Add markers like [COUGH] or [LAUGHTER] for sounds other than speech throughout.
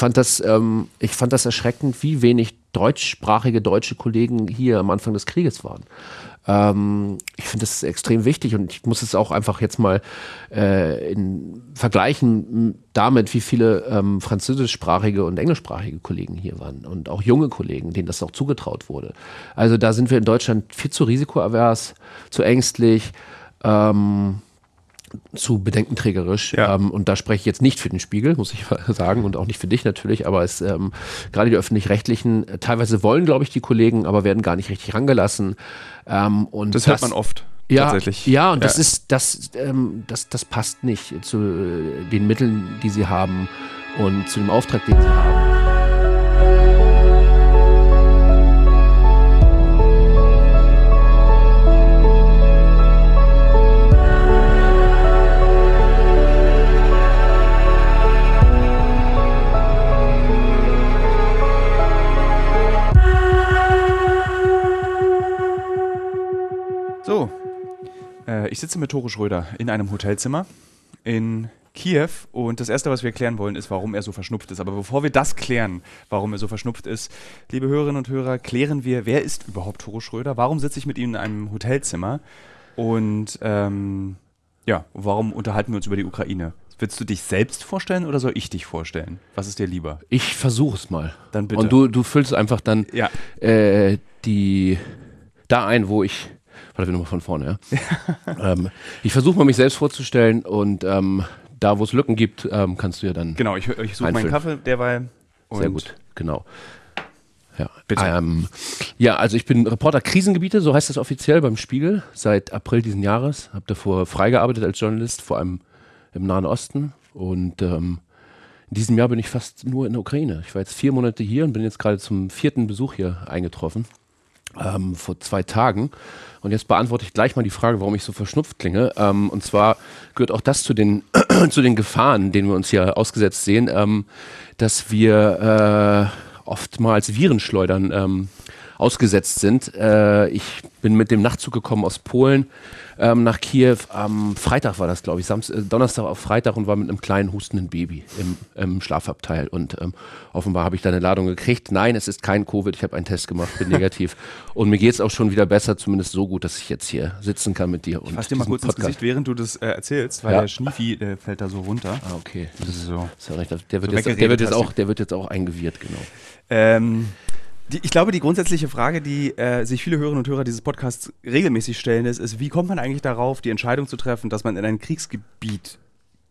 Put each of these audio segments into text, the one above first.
fand das, ähm, ich fand das erschreckend, wie wenig deutschsprachige deutsche Kollegen hier am Anfang des Krieges waren. Ähm, ich finde das extrem wichtig und ich muss es auch einfach jetzt mal äh, in vergleichen damit, wie viele ähm, französischsprachige und englischsprachige Kollegen hier waren und auch junge Kollegen, denen das auch zugetraut wurde. Also da sind wir in Deutschland viel zu risikoavers, zu ängstlich. Ähm, zu bedenkenträgerisch. Ja. Ähm, und da spreche ich jetzt nicht für den Spiegel, muss ich [LAUGHS] sagen, und auch nicht für dich natürlich, aber es ähm, gerade die öffentlich-rechtlichen, äh, teilweise wollen, glaube ich, die Kollegen, aber werden gar nicht richtig rangelassen. Ähm, und das, das hört man oft. Ja, tatsächlich. ja, und ja. das ist, das, ähm, das, das passt nicht zu äh, den Mitteln, die sie haben und zu dem Auftrag, den sie haben. Ich sitze mit Tore Schröder in einem Hotelzimmer in Kiew und das Erste, was wir klären wollen, ist, warum er so verschnupft ist. Aber bevor wir das klären, warum er so verschnupft ist, liebe Hörerinnen und Hörer, klären wir, wer ist überhaupt Tore Schröder? Warum sitze ich mit ihm in einem Hotelzimmer? Und ähm, ja, warum unterhalten wir uns über die Ukraine? Willst du dich selbst vorstellen oder soll ich dich vorstellen? Was ist dir lieber? Ich versuche es mal. Dann bitte. Und du, du füllst einfach dann ja. äh, die da ein, wo ich Warte, wir nochmal von vorne, ja. [LAUGHS] ähm, ich versuche mal mich selbst vorzustellen und ähm, da, wo es Lücken gibt, ähm, kannst du ja dann. Genau, ich, ich suche meinen Kaffee derweil. Sehr gut, genau. Ja, bitte. Ähm, ja, also ich bin Reporter Krisengebiete, so heißt das offiziell beim Spiegel, seit April diesen Jahres. Habe davor freigearbeitet als Journalist, vor allem im Nahen Osten. Und ähm, in diesem Jahr bin ich fast nur in der Ukraine. Ich war jetzt vier Monate hier und bin jetzt gerade zum vierten Besuch hier eingetroffen ähm, vor zwei Tagen. Und jetzt beantworte ich gleich mal die Frage, warum ich so verschnupft klinge. Ähm, und zwar gehört auch das zu den, [CLEARS THROAT] zu den Gefahren, denen wir uns hier ausgesetzt sehen, ähm, dass wir äh, oftmals Virenschleudern ähm, ausgesetzt sind. Äh, ich bin mit dem Nachtzug gekommen aus Polen ähm, nach Kiew. Am Freitag war das, glaube ich, Samstag, äh, Donnerstag auf Freitag und war mit einem kleinen hustenden Baby im, im Schlafabteil. Und ähm, offenbar habe ich da eine Ladung gekriegt. Nein, es ist kein Covid. Ich habe einen Test gemacht, bin [LAUGHS] negativ. und mir geht es auch schon wieder besser, zumindest so gut, dass ich jetzt hier sitzen kann mit dir. Ich fasse dir mal kurz Podcast. ins Gesicht, während du das äh, erzählst, weil ja. der Schniefi der fällt da so runter. Ah, okay. Das ist so. Das ist ja der, wird so jetzt, der, wird jetzt auch, der wird jetzt auch eingewirrt, genau. Ähm, die, ich glaube, die grundsätzliche Frage, die äh, sich viele Hörerinnen und Hörer dieses Podcasts regelmäßig stellen, ist, ist, wie kommt man eigentlich darauf, die Entscheidung zu treffen, dass man in ein Kriegsgebiet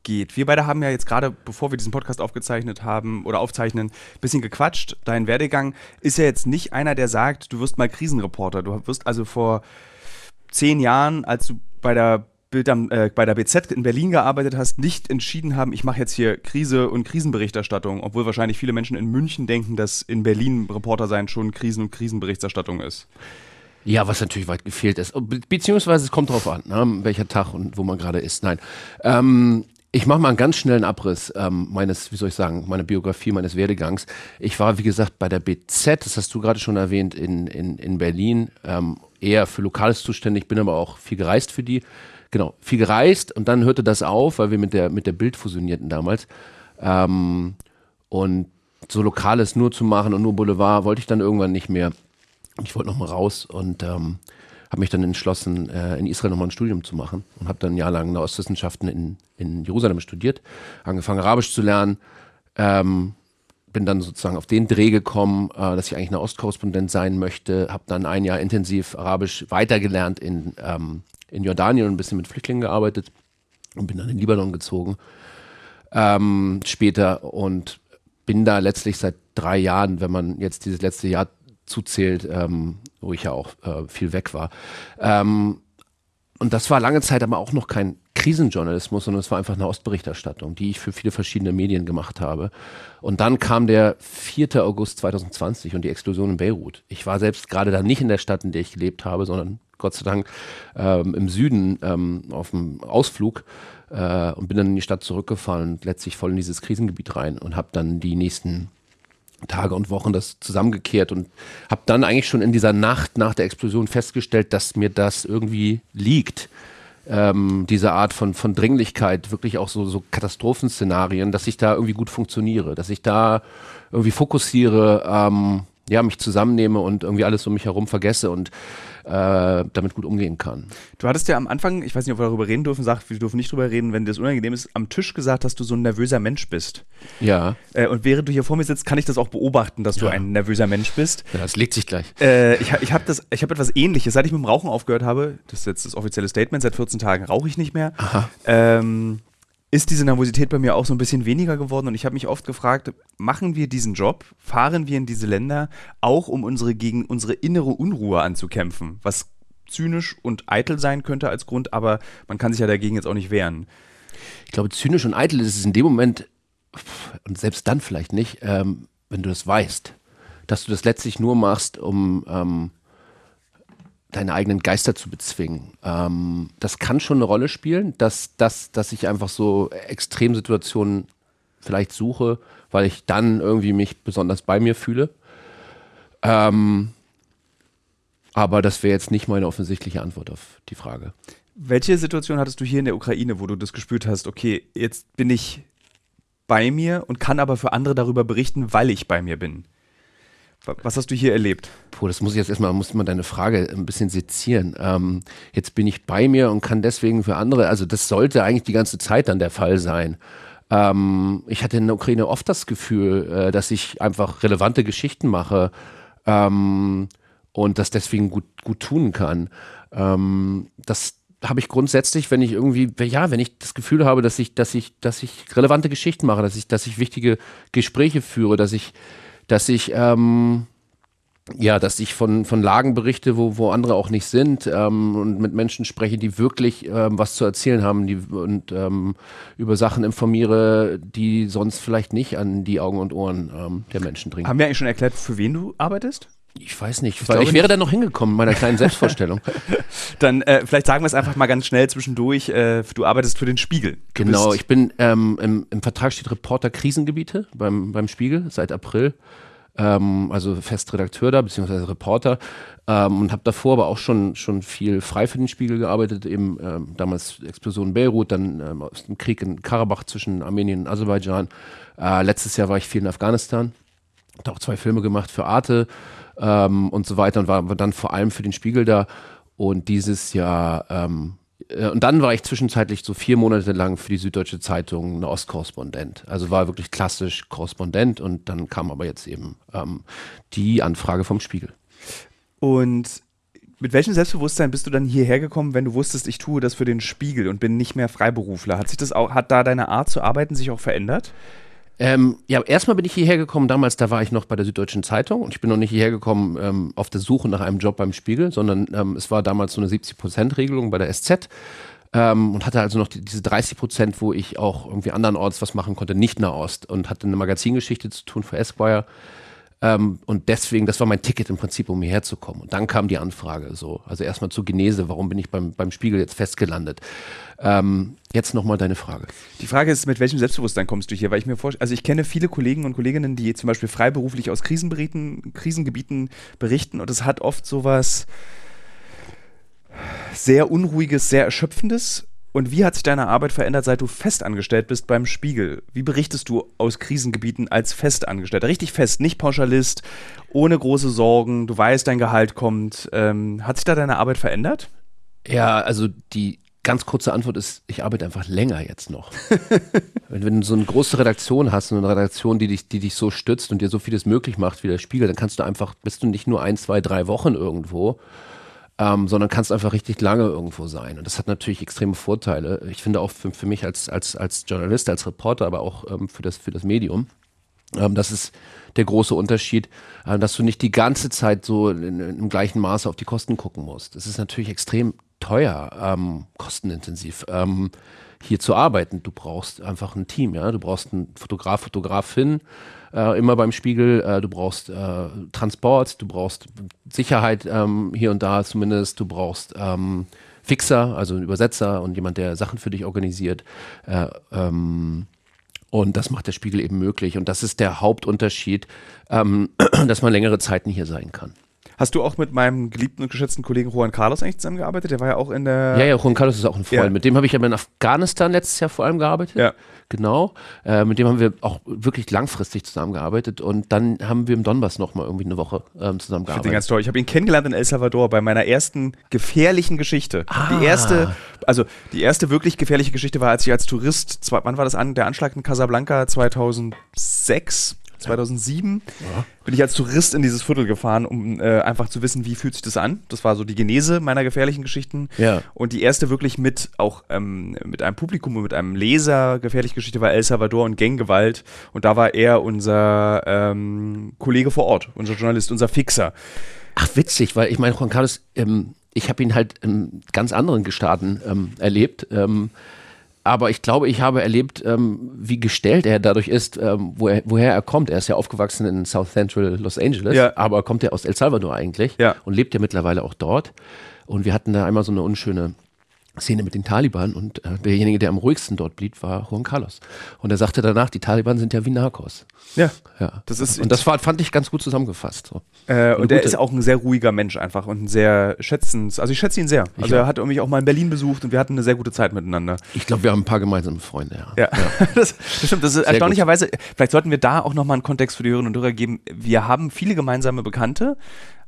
geht. Wir beide haben ja jetzt gerade, bevor wir diesen Podcast aufgezeichnet haben oder aufzeichnen, ein bisschen gequatscht. Dein Werdegang ist ja jetzt nicht einer, der sagt, du wirst mal Krisenreporter. Du wirst also vor zehn Jahren, als du bei der Bild am, äh, bei der BZ in Berlin gearbeitet hast, nicht entschieden haben, ich mache jetzt hier Krise- und Krisenberichterstattung, obwohl wahrscheinlich viele Menschen in München denken, dass in Berlin Reporter sein schon Krisen- und Krisenberichterstattung ist. Ja, was natürlich weit gefehlt ist. Be beziehungsweise es kommt darauf an, ne, welcher Tag und wo man gerade ist. Nein. Ähm, ich mache mal einen ganz schnellen Abriss ähm, meines, wie soll ich sagen, meiner Biografie, meines Werdegangs. Ich war, wie gesagt, bei der BZ, das hast du gerade schon erwähnt, in, in, in Berlin, ähm, eher für Lokales zuständig, bin aber auch viel gereist für die genau, viel gereist und dann hörte das auf, weil wir mit der, mit der Bild fusionierten damals. Ähm, und so Lokales nur zu machen und nur Boulevard wollte ich dann irgendwann nicht mehr. Ich wollte nochmal raus und ähm, habe mich dann entschlossen, äh, in Israel nochmal ein Studium zu machen und habe dann ein Jahr lang Ostwissenschaften in, in Jerusalem studiert, angefangen Arabisch zu lernen. Ähm, bin dann sozusagen auf den Dreh gekommen, äh, dass ich eigentlich eine Ostkorrespondent sein möchte, habe dann ein Jahr intensiv Arabisch weitergelernt in, ähm, in Jordanien und ein bisschen mit Flüchtlingen gearbeitet und bin dann in Libanon gezogen ähm, später und bin da letztlich seit drei Jahren, wenn man jetzt dieses letzte Jahr zuzählt, ähm, wo ich ja auch äh, viel weg war. Ähm, und das war lange Zeit aber auch noch kein Krisenjournalismus, sondern es war einfach eine Ostberichterstattung, die ich für viele verschiedene Medien gemacht habe. Und dann kam der 4. August 2020 und die Explosion in Beirut. Ich war selbst gerade da nicht in der Stadt, in der ich gelebt habe, sondern Gott sei Dank ähm, im Süden ähm, auf dem Ausflug äh, und bin dann in die Stadt zurückgefahren und letztlich voll in dieses Krisengebiet rein und habe dann die nächsten Tage und Wochen das zusammengekehrt und habe dann eigentlich schon in dieser Nacht nach der Explosion festgestellt, dass mir das irgendwie liegt. Ähm, diese Art von, von Dringlichkeit, wirklich auch so, so Katastrophenszenarien, dass ich da irgendwie gut funktioniere, dass ich da irgendwie fokussiere, ähm, ja, mich zusammennehme und irgendwie alles um mich herum vergesse und äh, damit gut umgehen kann. Du hattest ja am Anfang, ich weiß nicht, ob wir darüber reden dürfen, sag, wir dürfen nicht darüber reden, wenn dir das unangenehm ist, am Tisch gesagt, dass du so ein nervöser Mensch bist. Ja. Äh, und während du hier vor mir sitzt, kann ich das auch beobachten, dass ja. du ein nervöser Mensch bist. Ja, das legt sich gleich. Äh, ich ich habe hab etwas ähnliches. Seit ich mit dem Rauchen aufgehört habe, das ist jetzt das offizielle Statement, seit 14 Tagen rauche ich nicht mehr. Aha. Ähm, ist diese Nervosität bei mir auch so ein bisschen weniger geworden und ich habe mich oft gefragt, machen wir diesen Job, fahren wir in diese Länder auch um unsere gegen unsere innere Unruhe anzukämpfen, was zynisch und eitel sein könnte als Grund, aber man kann sich ja dagegen jetzt auch nicht wehren. Ich glaube, zynisch und eitel ist es in dem Moment und selbst dann vielleicht nicht, ähm, wenn du das weißt, dass du das letztlich nur machst, um ähm, deine eigenen Geister zu bezwingen. Ähm, das kann schon eine Rolle spielen, dass, dass, dass ich einfach so Extremsituationen vielleicht suche, weil ich dann irgendwie mich besonders bei mir fühle. Ähm, aber das wäre jetzt nicht meine offensichtliche Antwort auf die Frage. Welche Situation hattest du hier in der Ukraine, wo du das gespürt hast, okay, jetzt bin ich bei mir und kann aber für andere darüber berichten, weil ich bei mir bin? Was hast du hier erlebt? Puh, das muss ich jetzt erstmal, muss man deine Frage ein bisschen sezieren. Ähm, jetzt bin ich bei mir und kann deswegen für andere, also das sollte eigentlich die ganze Zeit dann der Fall sein. Ähm, ich hatte in der Ukraine oft das Gefühl, äh, dass ich einfach relevante Geschichten mache ähm, und das deswegen gut, gut tun kann. Ähm, das habe ich grundsätzlich, wenn ich irgendwie, ja, wenn ich das Gefühl habe, dass ich, dass ich, dass ich relevante Geschichten mache, dass ich, dass ich wichtige Gespräche führe, dass ich dass ich ähm, ja, dass ich von, von Lagen berichte, wo, wo andere auch nicht sind ähm, und mit Menschen spreche, die wirklich ähm, was zu erzählen haben die, und ähm, über Sachen informiere, die sonst vielleicht nicht an die Augen und Ohren ähm, der Menschen dringen. Haben wir eigentlich schon erklärt, für wen du arbeitest? Ich weiß nicht, ich, weil ich wäre da noch hingekommen, meiner kleinen [LAUGHS] Selbstvorstellung. Dann äh, vielleicht sagen wir es einfach mal ganz schnell zwischendurch. Äh, du arbeitest für den Spiegel. Du genau, ich bin ähm, im, im, Vertrag steht Reporter Krisengebiete beim, beim Spiegel seit April. Ähm, also fest Redakteur da, beziehungsweise Reporter. Ähm, und habe davor aber auch schon, schon viel frei für den Spiegel gearbeitet, eben ähm, damals Explosion in Beirut, dann ähm, aus dem Krieg in Karabach zwischen Armenien und Aserbaidschan. Äh, letztes Jahr war ich viel in Afghanistan, habe auch zwei Filme gemacht für Arte ähm, und so weiter und war dann vor allem für den Spiegel da. Und dieses Jahr, ähm, äh, und dann war ich zwischenzeitlich so vier Monate lang für die Süddeutsche Zeitung eine Ostkorrespondent. Also war wirklich klassisch Korrespondent und dann kam aber jetzt eben ähm, die Anfrage vom Spiegel. Und mit welchem Selbstbewusstsein bist du dann hierher gekommen, wenn du wusstest, ich tue das für den Spiegel und bin nicht mehr Freiberufler? Hat sich das auch, hat da deine Art zu arbeiten sich auch verändert? Ähm, ja, erstmal bin ich hierher gekommen, damals, da war ich noch bei der Süddeutschen Zeitung und ich bin noch nicht hierher gekommen ähm, auf der Suche nach einem Job beim Spiegel, sondern ähm, es war damals so eine 70-Prozent-Regelung bei der SZ ähm, und hatte also noch die, diese 30 Prozent, wo ich auch irgendwie andernorts was machen konnte, nicht Nahost und hatte eine Magazingeschichte zu tun für Esquire. Ähm, und deswegen, das war mein Ticket im Prinzip, um hierher zu kommen. Und dann kam die Anfrage so. Also erstmal zur Genese, warum bin ich beim, beim Spiegel jetzt festgelandet? Ähm, jetzt nochmal deine Frage. Die Frage ist, mit welchem Selbstbewusstsein kommst du hier? Weil ich mir vorstelle, also ich kenne viele Kollegen und Kolleginnen, die zum Beispiel freiberuflich aus Krisengebieten berichten und es hat oft sowas sehr Unruhiges, sehr Erschöpfendes und wie hat sich deine Arbeit verändert, seit du festangestellt bist beim Spiegel? Wie berichtest du aus Krisengebieten als Festangestellter? Richtig fest, nicht Pauschalist, ohne große Sorgen, du weißt, dein Gehalt kommt. Ähm, hat sich da deine Arbeit verändert? Ja, also die ganz kurze Antwort ist, ich arbeite einfach länger jetzt noch. [LAUGHS] wenn, wenn, du so eine große Redaktion hast, eine Redaktion, die dich, die dich so stützt und dir so vieles möglich macht wie der Spiegel, dann kannst du einfach, bist du nicht nur ein, zwei, drei Wochen irgendwo, ähm, sondern kannst einfach richtig lange irgendwo sein. Und das hat natürlich extreme Vorteile. Ich finde auch für, für mich als, als, als Journalist, als Reporter, aber auch ähm, für, das, für das Medium. Ähm, das ist der große Unterschied, äh, dass du nicht die ganze Zeit so in, in, im gleichen Maße auf die Kosten gucken musst. Das ist natürlich extrem teuer, ähm, kostenintensiv. Hier zu arbeiten. Du brauchst einfach ein Team, ja. Du brauchst einen Fotograf, Fotografin, äh, immer beim Spiegel. Äh, du brauchst äh, Transport, du brauchst Sicherheit ähm, hier und da zumindest. Du brauchst ähm, Fixer, also einen Übersetzer und jemand, der Sachen für dich organisiert. Äh, ähm, und das macht der Spiegel eben möglich. Und das ist der Hauptunterschied, ähm, [CLEARS THROAT] dass man längere Zeiten hier sein kann. Hast du auch mit meinem geliebten und geschätzten Kollegen Juan Carlos eigentlich zusammengearbeitet? Der war ja auch in der. Ja, ja, Juan Carlos ist auch ein Freund. Ja. Mit dem habe ich aber in Afghanistan letztes Jahr vor allem gearbeitet. Ja. Genau. Äh, mit dem haben wir auch wirklich langfristig zusammengearbeitet. Und dann haben wir im Donbass nochmal irgendwie eine Woche ähm, Ich finde den zusammengearbeitet. ganz toll. Ich habe ihn kennengelernt in El Salvador bei meiner ersten gefährlichen Geschichte. Ah. Die erste, also die erste wirklich gefährliche Geschichte war, als ich als Tourist, wann war das an? Der Anschlag in Casablanca 2006, 2007, bin ich als Tourist in dieses Viertel gefahren, um äh, einfach zu wissen, wie fühlt sich das an. Das war so die Genese meiner gefährlichen Geschichten. Ja. Und die erste wirklich mit auch ähm, mit einem Publikum und mit einem Leser gefährliche Geschichte war El Salvador und Ganggewalt. Und da war er unser ähm, Kollege vor Ort, unser Journalist, unser Fixer. Ach, witzig, weil ich meine, Juan Carlos, ähm, ich habe ihn halt in ganz anderen Gestaaten ähm, erlebt. Aber ich glaube, ich habe erlebt, ähm, wie gestellt er dadurch ist, ähm, wo er, woher er kommt. Er ist ja aufgewachsen in South Central Los Angeles, Ja. aber kommt ja aus El Salvador eigentlich Ja. und lebt ja mittlerweile auch dort. Und wir hatten da einmal so eine unschöne Szene mit den Taliban und äh, derjenige, der am ruhigsten dort blieb, war Juan Carlos. Und er sagte danach, die Taliban sind ja wie Narcos. Ja. Ja. Das ist- und das war, fand ich ganz gut zusammengefasst. So. Äh, und er ist auch ein sehr ruhiger Mensch einfach und ein sehr schätzens. Also ich schätze ihn sehr. Also auch. er hat mich auch mal in Berlin besucht und wir hatten eine sehr gute Zeit miteinander. Ich glaube, wir haben ein paar gemeinsame Freunde, ja. Ja, [LAUGHS] Das, das stimmt. Das ist erstaunlicherweise, vielleicht sollten wir da auch nochmal einen Kontext für die Hörerinnen und Hörer geben. Wir haben viele gemeinsame Bekannte,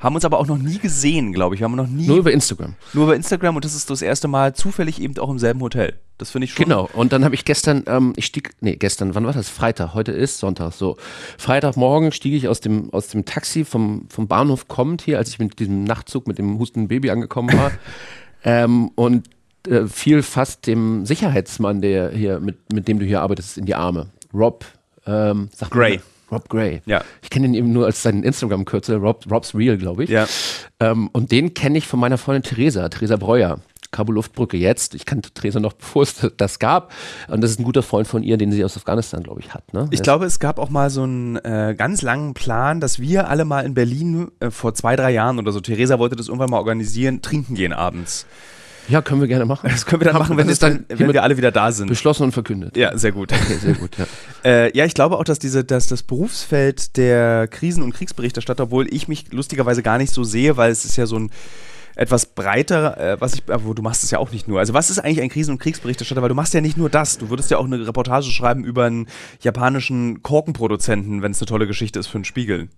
haben uns aber auch noch nie gesehen, glaube ich. Wir haben noch nie Nur über Instagram. nur über Instagram und das ist das erste Mal zufällig eben auch im selben Hotel. Das finde ich schon. Genau. Und dann habe ich gestern, ähm, ich stieg, nee, gestern, wann war das? Freitag. Heute ist Sonntag. So. Freitagmorgen stieg ich aus dem, aus dem Taxi vom, vom Bahnhof kommend hier, als ich mit diesem Nachtzug mit dem hustenden Baby angekommen war. [LAUGHS] ähm, und äh, fiel fast dem Sicherheitsmann, der hier, mit, mit dem du hier arbeitest, in die Arme. Rob, ähm, sag mal- Gray. Rob Gray. Ja. Ich kenne ihn eben nur als seinen Instagram-Kürzel, Rob, Rob's Real, glaube ich. Ja. Ähm, und den kenne ich von meiner Freundin Theresa, Theresa Breuer. Kabul Luftbrücke jetzt. Ich kannte Theresa noch, [LAUGHS] bevor es das gab. Und das ist ein guter Freund von ihr, den sie aus Afghanistan, glaube ich, hat. Ne? Ich glaube, es gab auch mal so einen äh, ganz langen Plan, dass wir alle mal in Berlin äh, vor zwei, drei Jahren oder so, Theresa wollte das irgendwann mal organisieren, trinken gehen abends. Ja, können wir gerne machen. Das können wir dann Haben- machen, wenn, es dann wenn wir alle wieder da sind. beschlossen und verkündet. Ja, sehr gut. Okay, sehr gut, ja. [LAUGHS] Äh, ja, ich glaube auch, dass, diese, dass das Berufsfeld der Krisen- und Kriegsberichterstatter, obwohl ich mich lustigerweise gar nicht so sehe, weil es ist ja so ein etwas breiter, äh, was ich, aber du machst es ja auch nicht nur. Also was ist eigentlich ein Krisen- und Kriegsberichterstatter? Weil du machst ja nicht nur das. Du würdest ja auch eine Reportage schreiben über einen japanischen Korkenproduzenten, wenn es eine tolle Geschichte ist für einen Spiegel.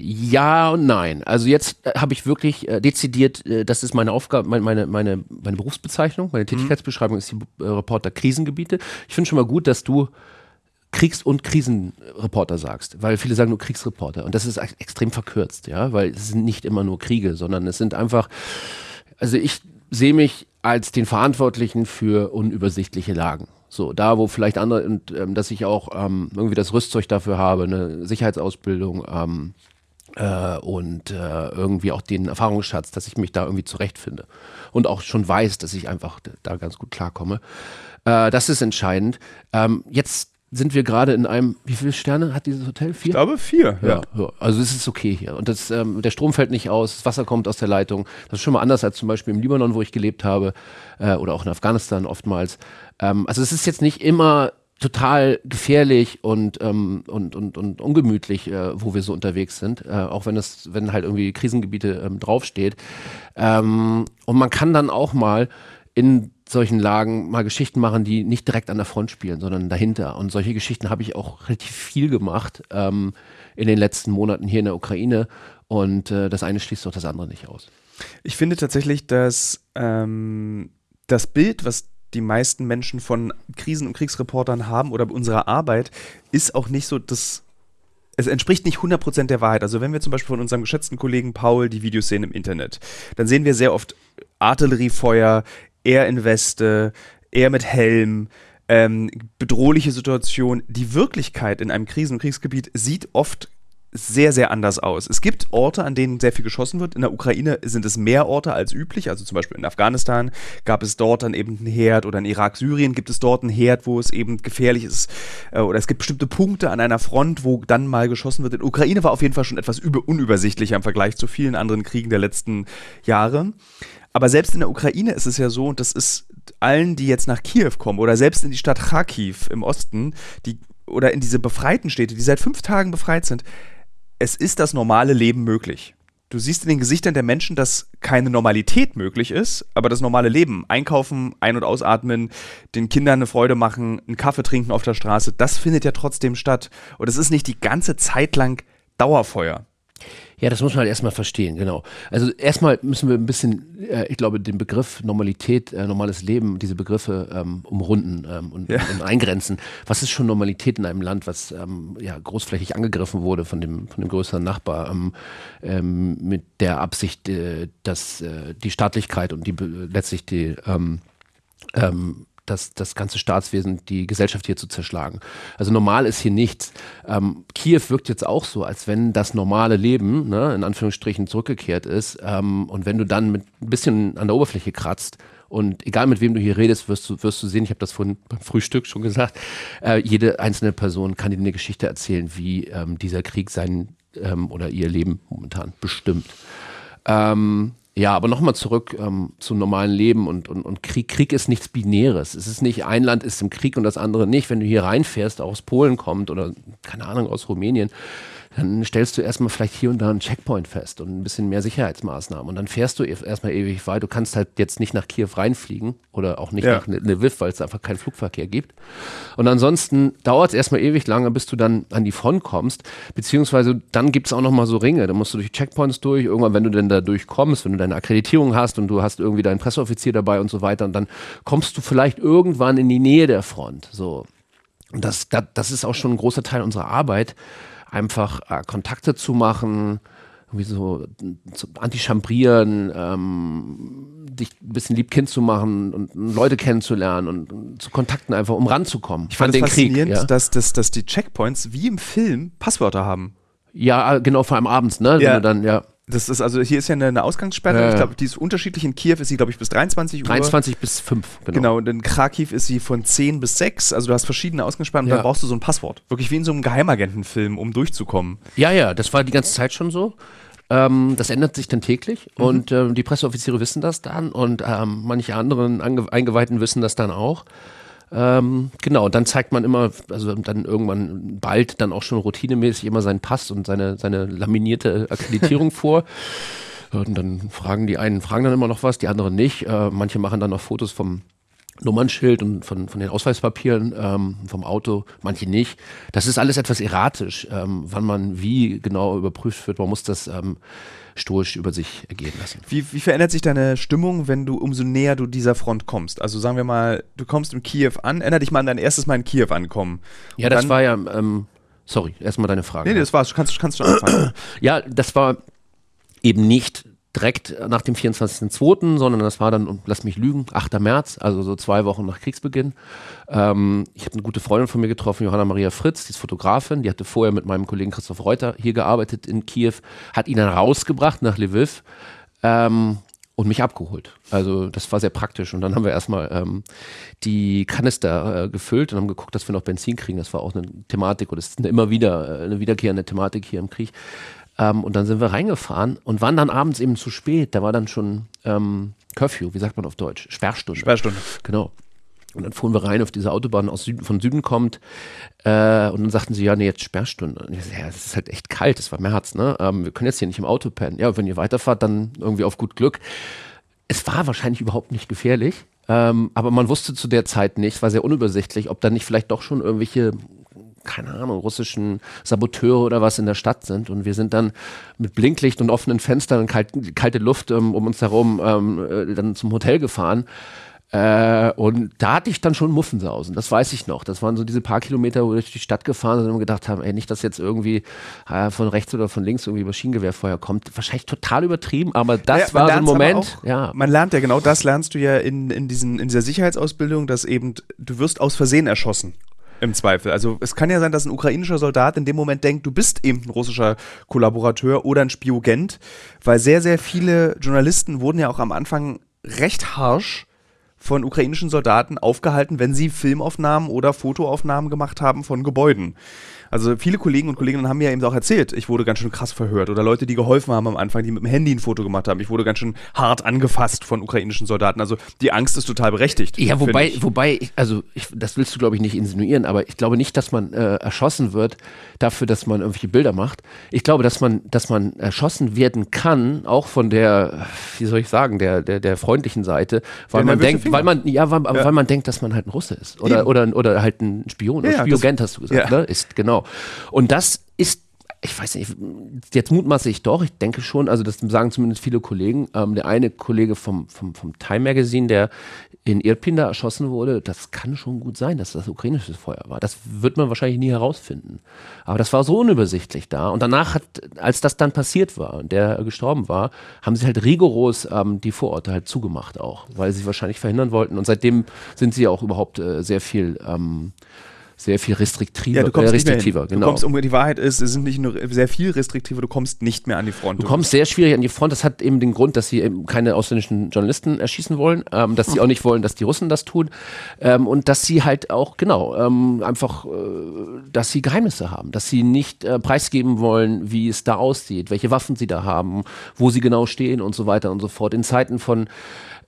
Ja und nein. Also jetzt äh, habe ich wirklich äh, dezidiert, äh, das ist meine Aufgabe, meine, meine, meine, meine Berufsbezeichnung, meine Tätigkeitsbeschreibung ist die äh, Reporter Krisengebiete. Ich finde schon mal gut, dass du Kriegs- und Krisenreporter sagst, weil viele sagen nur Kriegsreporter und das ist ex- extrem verkürzt, ja, weil es sind nicht immer nur Kriege, sondern es sind einfach, also ich sehe mich als den Verantwortlichen für unübersichtliche Lagen. So, da wo vielleicht andere, und ähm, dass ich auch ähm, irgendwie das Rüstzeug dafür habe, eine Sicherheitsausbildung, ähm, äh, und äh, irgendwie auch den Erfahrungsschatz, dass ich mich da irgendwie zurechtfinde und auch schon weiß, dass ich einfach da ganz gut klarkomme. Äh, das ist entscheidend. Ähm, jetzt sind wir gerade in einem, wie viele Sterne hat dieses Hotel? Vier? Ich glaube vier. Ja, ja, also es ist okay hier. Und das, ähm, der Strom fällt nicht aus, das Wasser kommt aus der Leitung. Das ist schon mal anders als zum Beispiel im Libanon, wo ich gelebt habe, äh, oder auch in Afghanistan oftmals. Ähm, also es ist jetzt nicht immer total gefährlich und, ähm, und, und, und ungemütlich, äh, wo wir so unterwegs sind, äh, auch wenn es, wenn halt irgendwie Krisengebiete ähm, draufsteht. Ähm, und man kann dann auch mal in solchen Lagen mal Geschichten machen, die nicht direkt an der Front spielen, sondern dahinter. Und solche Geschichten habe ich auch relativ viel gemacht ähm, in den letzten Monaten hier in der Ukraine. Und äh, das eine schließt doch das andere nicht aus. Ich finde tatsächlich, dass ähm, das Bild, was die meisten Menschen von Krisen- und Kriegsreportern haben oder unserer Arbeit, ist auch nicht so das. Es entspricht nicht 100% der Wahrheit. Also wenn wir zum Beispiel von unserem geschätzten Kollegen Paul die Videos sehen im Internet, dann sehen wir sehr oft Artilleriefeuer, er in Weste, er mit Helm, ähm, bedrohliche Situation. Die Wirklichkeit in einem Krisen- und Kriegsgebiet sieht oft sehr, sehr anders aus. Es gibt Orte, an denen sehr viel geschossen wird. In der Ukraine sind es mehr Orte als üblich. Also zum Beispiel in Afghanistan gab es dort dann eben einen Herd oder in Irak, Syrien gibt es dort einen Herd, wo es eben gefährlich ist. Äh, Oder es gibt bestimmte Punkte an einer Front, wo dann mal geschossen wird. In Ukraine war auf jeden Fall schon etwas über unübersichtlicher im Vergleich zu vielen anderen Kriegen der letzten Jahre. Aber selbst in der Ukraine ist es ja so, und das ist allen, die jetzt nach Kiew kommen oder selbst in die Stadt Kharkiv im Osten, die oder in diese befreiten Städte, die seit fünf Tagen befreit sind, es ist das normale Leben möglich. du siehst in den Gesichtern der Menschen, dass keine Normalität möglich ist, aber das normale Leben, einkaufen, ein- und ausatmen, den Kindern eine Freude machen, einen Kaffee trinken auf der Straße, das findet ja trotzdem statt. Und es ist nicht die ganze Zeit lang Dauerfeuer. Ja, das muss man halt erstmal verstehen, genau. Also erstmal müssen wir ein bisschen, äh, ich glaube, den Begriff Normalität, äh, normales Leben, diese Begriffe ähm, umrunden ähm, und, Ja. und eingrenzen. Was ist schon Normalität in einem Land, was ähm, ja großflächig angegriffen wurde von dem, von dem größeren Nachbar, ähm, ähm, mit der Absicht, äh, dass äh, die Staatlichkeit und die letztlich die ähm, ähm, das, das ganze Staatswesen, die Gesellschaft hier zu zerschlagen. Also normal ist hier nichts. Ähm, Kiew wirkt jetzt auch so, als wenn das normale Leben, ne, in Anführungsstrichen, zurückgekehrt ist. Ähm, und wenn du dann mit ein bisschen an der Oberfläche kratzt, und egal mit wem du hier redest, wirst du, wirst du sehen, ich habe das vorhin beim Frühstück schon gesagt, äh, jede einzelne Person kann dir eine Geschichte erzählen, wie ähm, dieser Krieg sein ähm, oder ihr Leben momentan bestimmt. Ähm, ja, aber nochmal zurück ähm, zum normalen Leben und, und, und Krieg. Krieg ist nichts Binäres. Es ist nicht, ein Land ist im Krieg und das andere nicht. Wenn du hier reinfährst, auch aus Polen kommt oder, keine Ahnung, aus Rumänien, dann stellst du erstmal vielleicht hier und da einen Checkpoint fest und ein bisschen mehr Sicherheitsmaßnahmen. Und dann fährst du erstmal ewig weit. Du kannst halt jetzt nicht nach Kiew reinfliegen oder auch nicht Ja. nach Lviv, weil es einfach keinen Flugverkehr gibt. Und ansonsten dauert es erstmal ewig lange, bis du dann an die Front kommst. Beziehungsweise dann gibt es auch nochmal so Ringe. Da musst du durch Checkpoints durch. Irgendwann, wenn du denn da durchkommst, wenn du deine Akkreditierung hast und du hast irgendwie deinen Presseoffizier dabei und so weiter, und dann kommst du vielleicht irgendwann in die Nähe der Front. So. Und das, das, das ist auch schon ein großer Teil unserer Arbeit, einfach äh, Kontakte zu machen, irgendwie so äh, antichambrieren, ähm, dich ein bisschen liebkind zu machen und Leute kennenzulernen und, und zu Kontakten einfach, um ranzukommen. Ich fand an es Krieg. faszinierend, Ja? dass, dass, dass die Checkpoints wie im Film Passwörter haben. ja, äh, genau, vor allem abends, ne? Wenn Ja. dann, ja, Das ist also, hier ist ja eine, eine Ausgangssperre. Ja. Ich glaube, die ist unterschiedlich. In Kiew ist sie, glaube ich, bis 23 Uhr. 23 bis 5, genau. Genau, und in Kharkiv ist sie von 10 bis 6. Also du hast verschiedene Ausgangssperren und Ja. dann brauchst du so ein Passwort. Wirklich wie in so einem Geheimagentenfilm, um durchzukommen. Ja, ja, das war die ganze Zeit schon so. Ähm, das ändert sich dann täglich und ähm, die Presseoffiziere wissen das dann und ähm, manche anderen Ange Eingeweihten wissen das dann auch. Ähm, genau, dann zeigt man immer, also dann irgendwann bald dann auch schon routinemäßig immer seinen Pass und seine, seine laminierte Akkreditierung [LAUGHS] vor. Und dann fragen die einen, fragen dann immer noch was, die anderen nicht. Äh, manche machen dann noch Fotos vom Nummernschild und von, von den Ausweispapieren ähm, vom Auto, manche nicht. Das ist alles etwas erratisch, ähm, wann man wie genau überprüft wird. Man muss das ähm, stoisch über sich ergehen lassen. Wie, wie verändert sich deine Stimmung, wenn du umso näher du dieser Front kommst? Also sagen wir mal, du kommst in Kiew an, erinner dich mal an dein erstes Mal in Kiew ankommen. Ja, das war ja, ähm, sorry, erstmal deine Frage. Nee, nee, das war's. Kannst, kannst du schon anfangen. Ja, das war eben nicht direkt nach dem 24.02., sondern das war dann, lass mich lügen, 8. März, also so zwei Wochen nach Kriegsbeginn. Ähm, ich habe eine gute Freundin von mir getroffen, Johanna Maria Fritz, die ist Fotografin, die hatte vorher mit meinem Kollegen Christoph Reuter hier gearbeitet in Kiew, hat ihn dann rausgebracht nach Lviv. Ähm, und mich abgeholt. Also das war sehr praktisch. Und dann haben wir erstmal ähm, die Kanister äh, gefüllt und haben geguckt, dass wir noch Benzin kriegen. Das war auch eine Thematik oder das ist eine immer wieder äh, eine wiederkehrende Thematik hier im Krieg. Ähm, und dann sind wir reingefahren und waren dann abends eben zu spät. Da war dann schon ähm, Curfew, wie sagt man auf Deutsch? Sperrstunde. Sperrstunde. Genau. Und dann fuhren wir rein auf diese Autobahn aus Süden, von Süden kommt. Äh, und dann sagten sie, ja, nee, jetzt Sperrstunde. Und ich so, ja, es ist halt echt kalt, es war März, ne? Ähm, wir können jetzt hier nicht im Auto pennen. Ja, wenn ihr weiterfahrt, dann irgendwie auf gut Glück. Es war wahrscheinlich überhaupt nicht gefährlich. Ähm, aber man wusste zu der Zeit nicht, es war sehr unübersichtlich, ob da nicht vielleicht doch schon irgendwelche keine Ahnung, russischen Saboteure oder was in der Stadt sind. Und wir sind dann mit Blinklicht und offenen Fenstern und kalt, kalte Luft ähm, um uns herum ähm, äh, dann zum Hotel gefahren. Äh, und da hatte ich dann schon Muffensausen, das weiß ich noch. Das waren so diese paar Kilometer, wo wir durch die Stadt gefahren sind und gedacht haben, ey, nicht, dass jetzt irgendwie äh, von rechts oder von links irgendwie Maschinengewehrfeuer kommt. Wahrscheinlich total übertrieben, aber das Ja, war so ein Moment. Auch, ja. Man lernt ja genau das, lernst du ja in, in, diesen, in dieser Sicherheitsausbildung, dass eben du wirst aus Versehen erschossen. Im Zweifel. Also es kann ja sein, dass ein ukrainischer Soldat in dem Moment denkt, du bist eben ein russischer Kollaborateur oder ein Spiogent, weil sehr, sehr viele Journalisten wurden ja auch am Anfang recht harsch von ukrainischen Soldaten aufgehalten, wenn sie Filmaufnahmen oder Fotoaufnahmen gemacht haben von Gebäuden. Also viele Kollegen und Kolleginnen haben mir ja eben auch erzählt, ich wurde ganz schön krass verhört oder Leute, die geholfen haben am Anfang, die mit dem Handy ein Foto gemacht haben. Ich wurde ganz schön hart angefasst von ukrainischen Soldaten. Also die Angst ist total berechtigt. Ja, wobei, wobei, also ich, das willst du glaube ich nicht insinuieren, aber ich glaube nicht, dass man äh, erschossen wird dafür, dass man irgendwelche Bilder macht. Ich glaube, dass man, dass man erschossen werden kann, auch von der, wie soll ich sagen, der, der, der freundlichen Seite, weil man denkt, weil man, ja, weil, ja. weil man denkt, dass man halt ein Russe ist oder, oder, oder halt ein Spion, ja, Spiogent hast du gesagt, ne? Ist, genau. Und das ist ich weiß nicht, jetzt mutmaße ich doch, ich denke schon, also das sagen zumindest viele Kollegen. Ähm, der eine Kollege vom, vom, vom Time Magazine, der in Irpin da erschossen wurde, das kann schon gut sein, dass das ukrainisches Feuer war. Das wird man wahrscheinlich nie herausfinden. Aber das war so unübersichtlich da. Und danach hat, als das dann passiert war und der gestorben war, haben sie halt rigoros ähm, die Vororte halt zugemacht auch, weil sie wahrscheinlich verhindern wollten. Und seitdem sind sie auch überhaupt äh, sehr viel ähm, sehr viel restriktiver. Ja, du kommst äh, restriktiver, genau. Du kommst, um, die Wahrheit ist, es sind nicht nur sehr viel restriktiver, du kommst nicht mehr an die Front. Du kommst sehr schwierig an die Front. Das hat eben den Grund, dass sie eben keine ausländischen Journalisten erschießen wollen, ähm, dass sie auch nicht wollen, dass die Russen das tun ähm, und dass sie halt auch, genau, ähm, einfach, äh, dass sie Geheimnisse haben, dass sie nicht äh, preisgeben wollen, wie es da aussieht, welche Waffen sie da haben, wo sie genau stehen und so weiter und so fort. In Zeiten von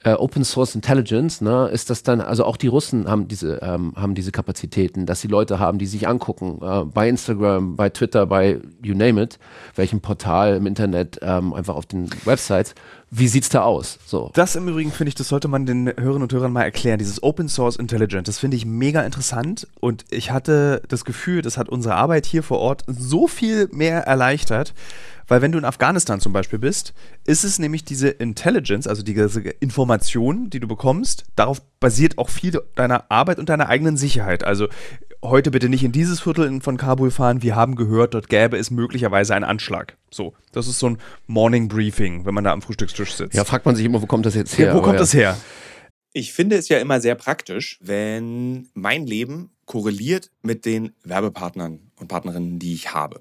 äh, Open Source Intelligence, ne, ist das dann, also auch die Russen haben diese, ähm, haben diese Kapazitäten, dass sie Leute haben, die sich angucken, äh, bei Instagram, bei Twitter, bei you name it, welchem Portal im Internet, ähm, einfach auf den Websites. Wie sieht's da aus? So. Das im Übrigen finde ich, das sollte man den Hörerinnen und Hörern mal erklären. Dieses Open Source Intelligence, das finde ich mega interessant und ich hatte das Gefühl, das hat unsere Arbeit hier vor Ort so viel mehr erleichtert, weil wenn du in Afghanistan zum Beispiel bist, ist es nämlich diese Intelligence, also diese Information, die du bekommst, darauf basiert auch viel deiner Arbeit und deiner eigenen Sicherheit. Also heute bitte nicht in dieses Viertel von Kabul fahren. Wir haben gehört, dort gäbe es möglicherweise einen Anschlag. So, das ist so ein Morning Briefing, wenn man da am Frühstückstisch sitzt. Ja, fragt man sich immer, wo kommt das jetzt her? Ja, wo kommt ja. das her? Ich finde es ja immer sehr praktisch, wenn mein Leben korreliert mit den Werbepartnern und Partnerinnen, die ich habe.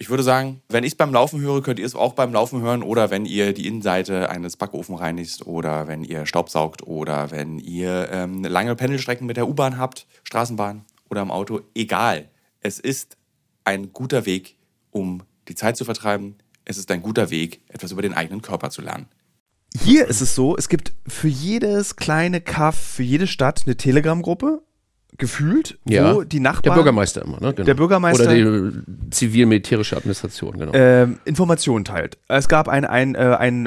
ich würde sagen, wenn ich es beim Laufen höre, könnt ihr es auch beim Laufen hören oder wenn ihr die Innenseite eines Backofen reinigt oder wenn ihr Staubsaugt oder wenn ihr ähm, lange Pendelstrecken mit der U-Bahn habt, Straßenbahn oder im Auto. Egal. Es ist ein guter Weg, um die Zeit zu vertreiben. Es ist ein guter Weg, etwas über den eigenen Körper zu lernen. Hier ist es so, es gibt für jedes kleine Kaff, für jede Stadt eine Telegram-Gruppe gefühlt, Ja. wo die Der Nachbarn Bürgermeister immer, ne? Genau. Der Bürgermeister- Oder die zivil-militärische Administration, genau. ähm, Informationen teilt. Es gab ein, ein, äh, ein,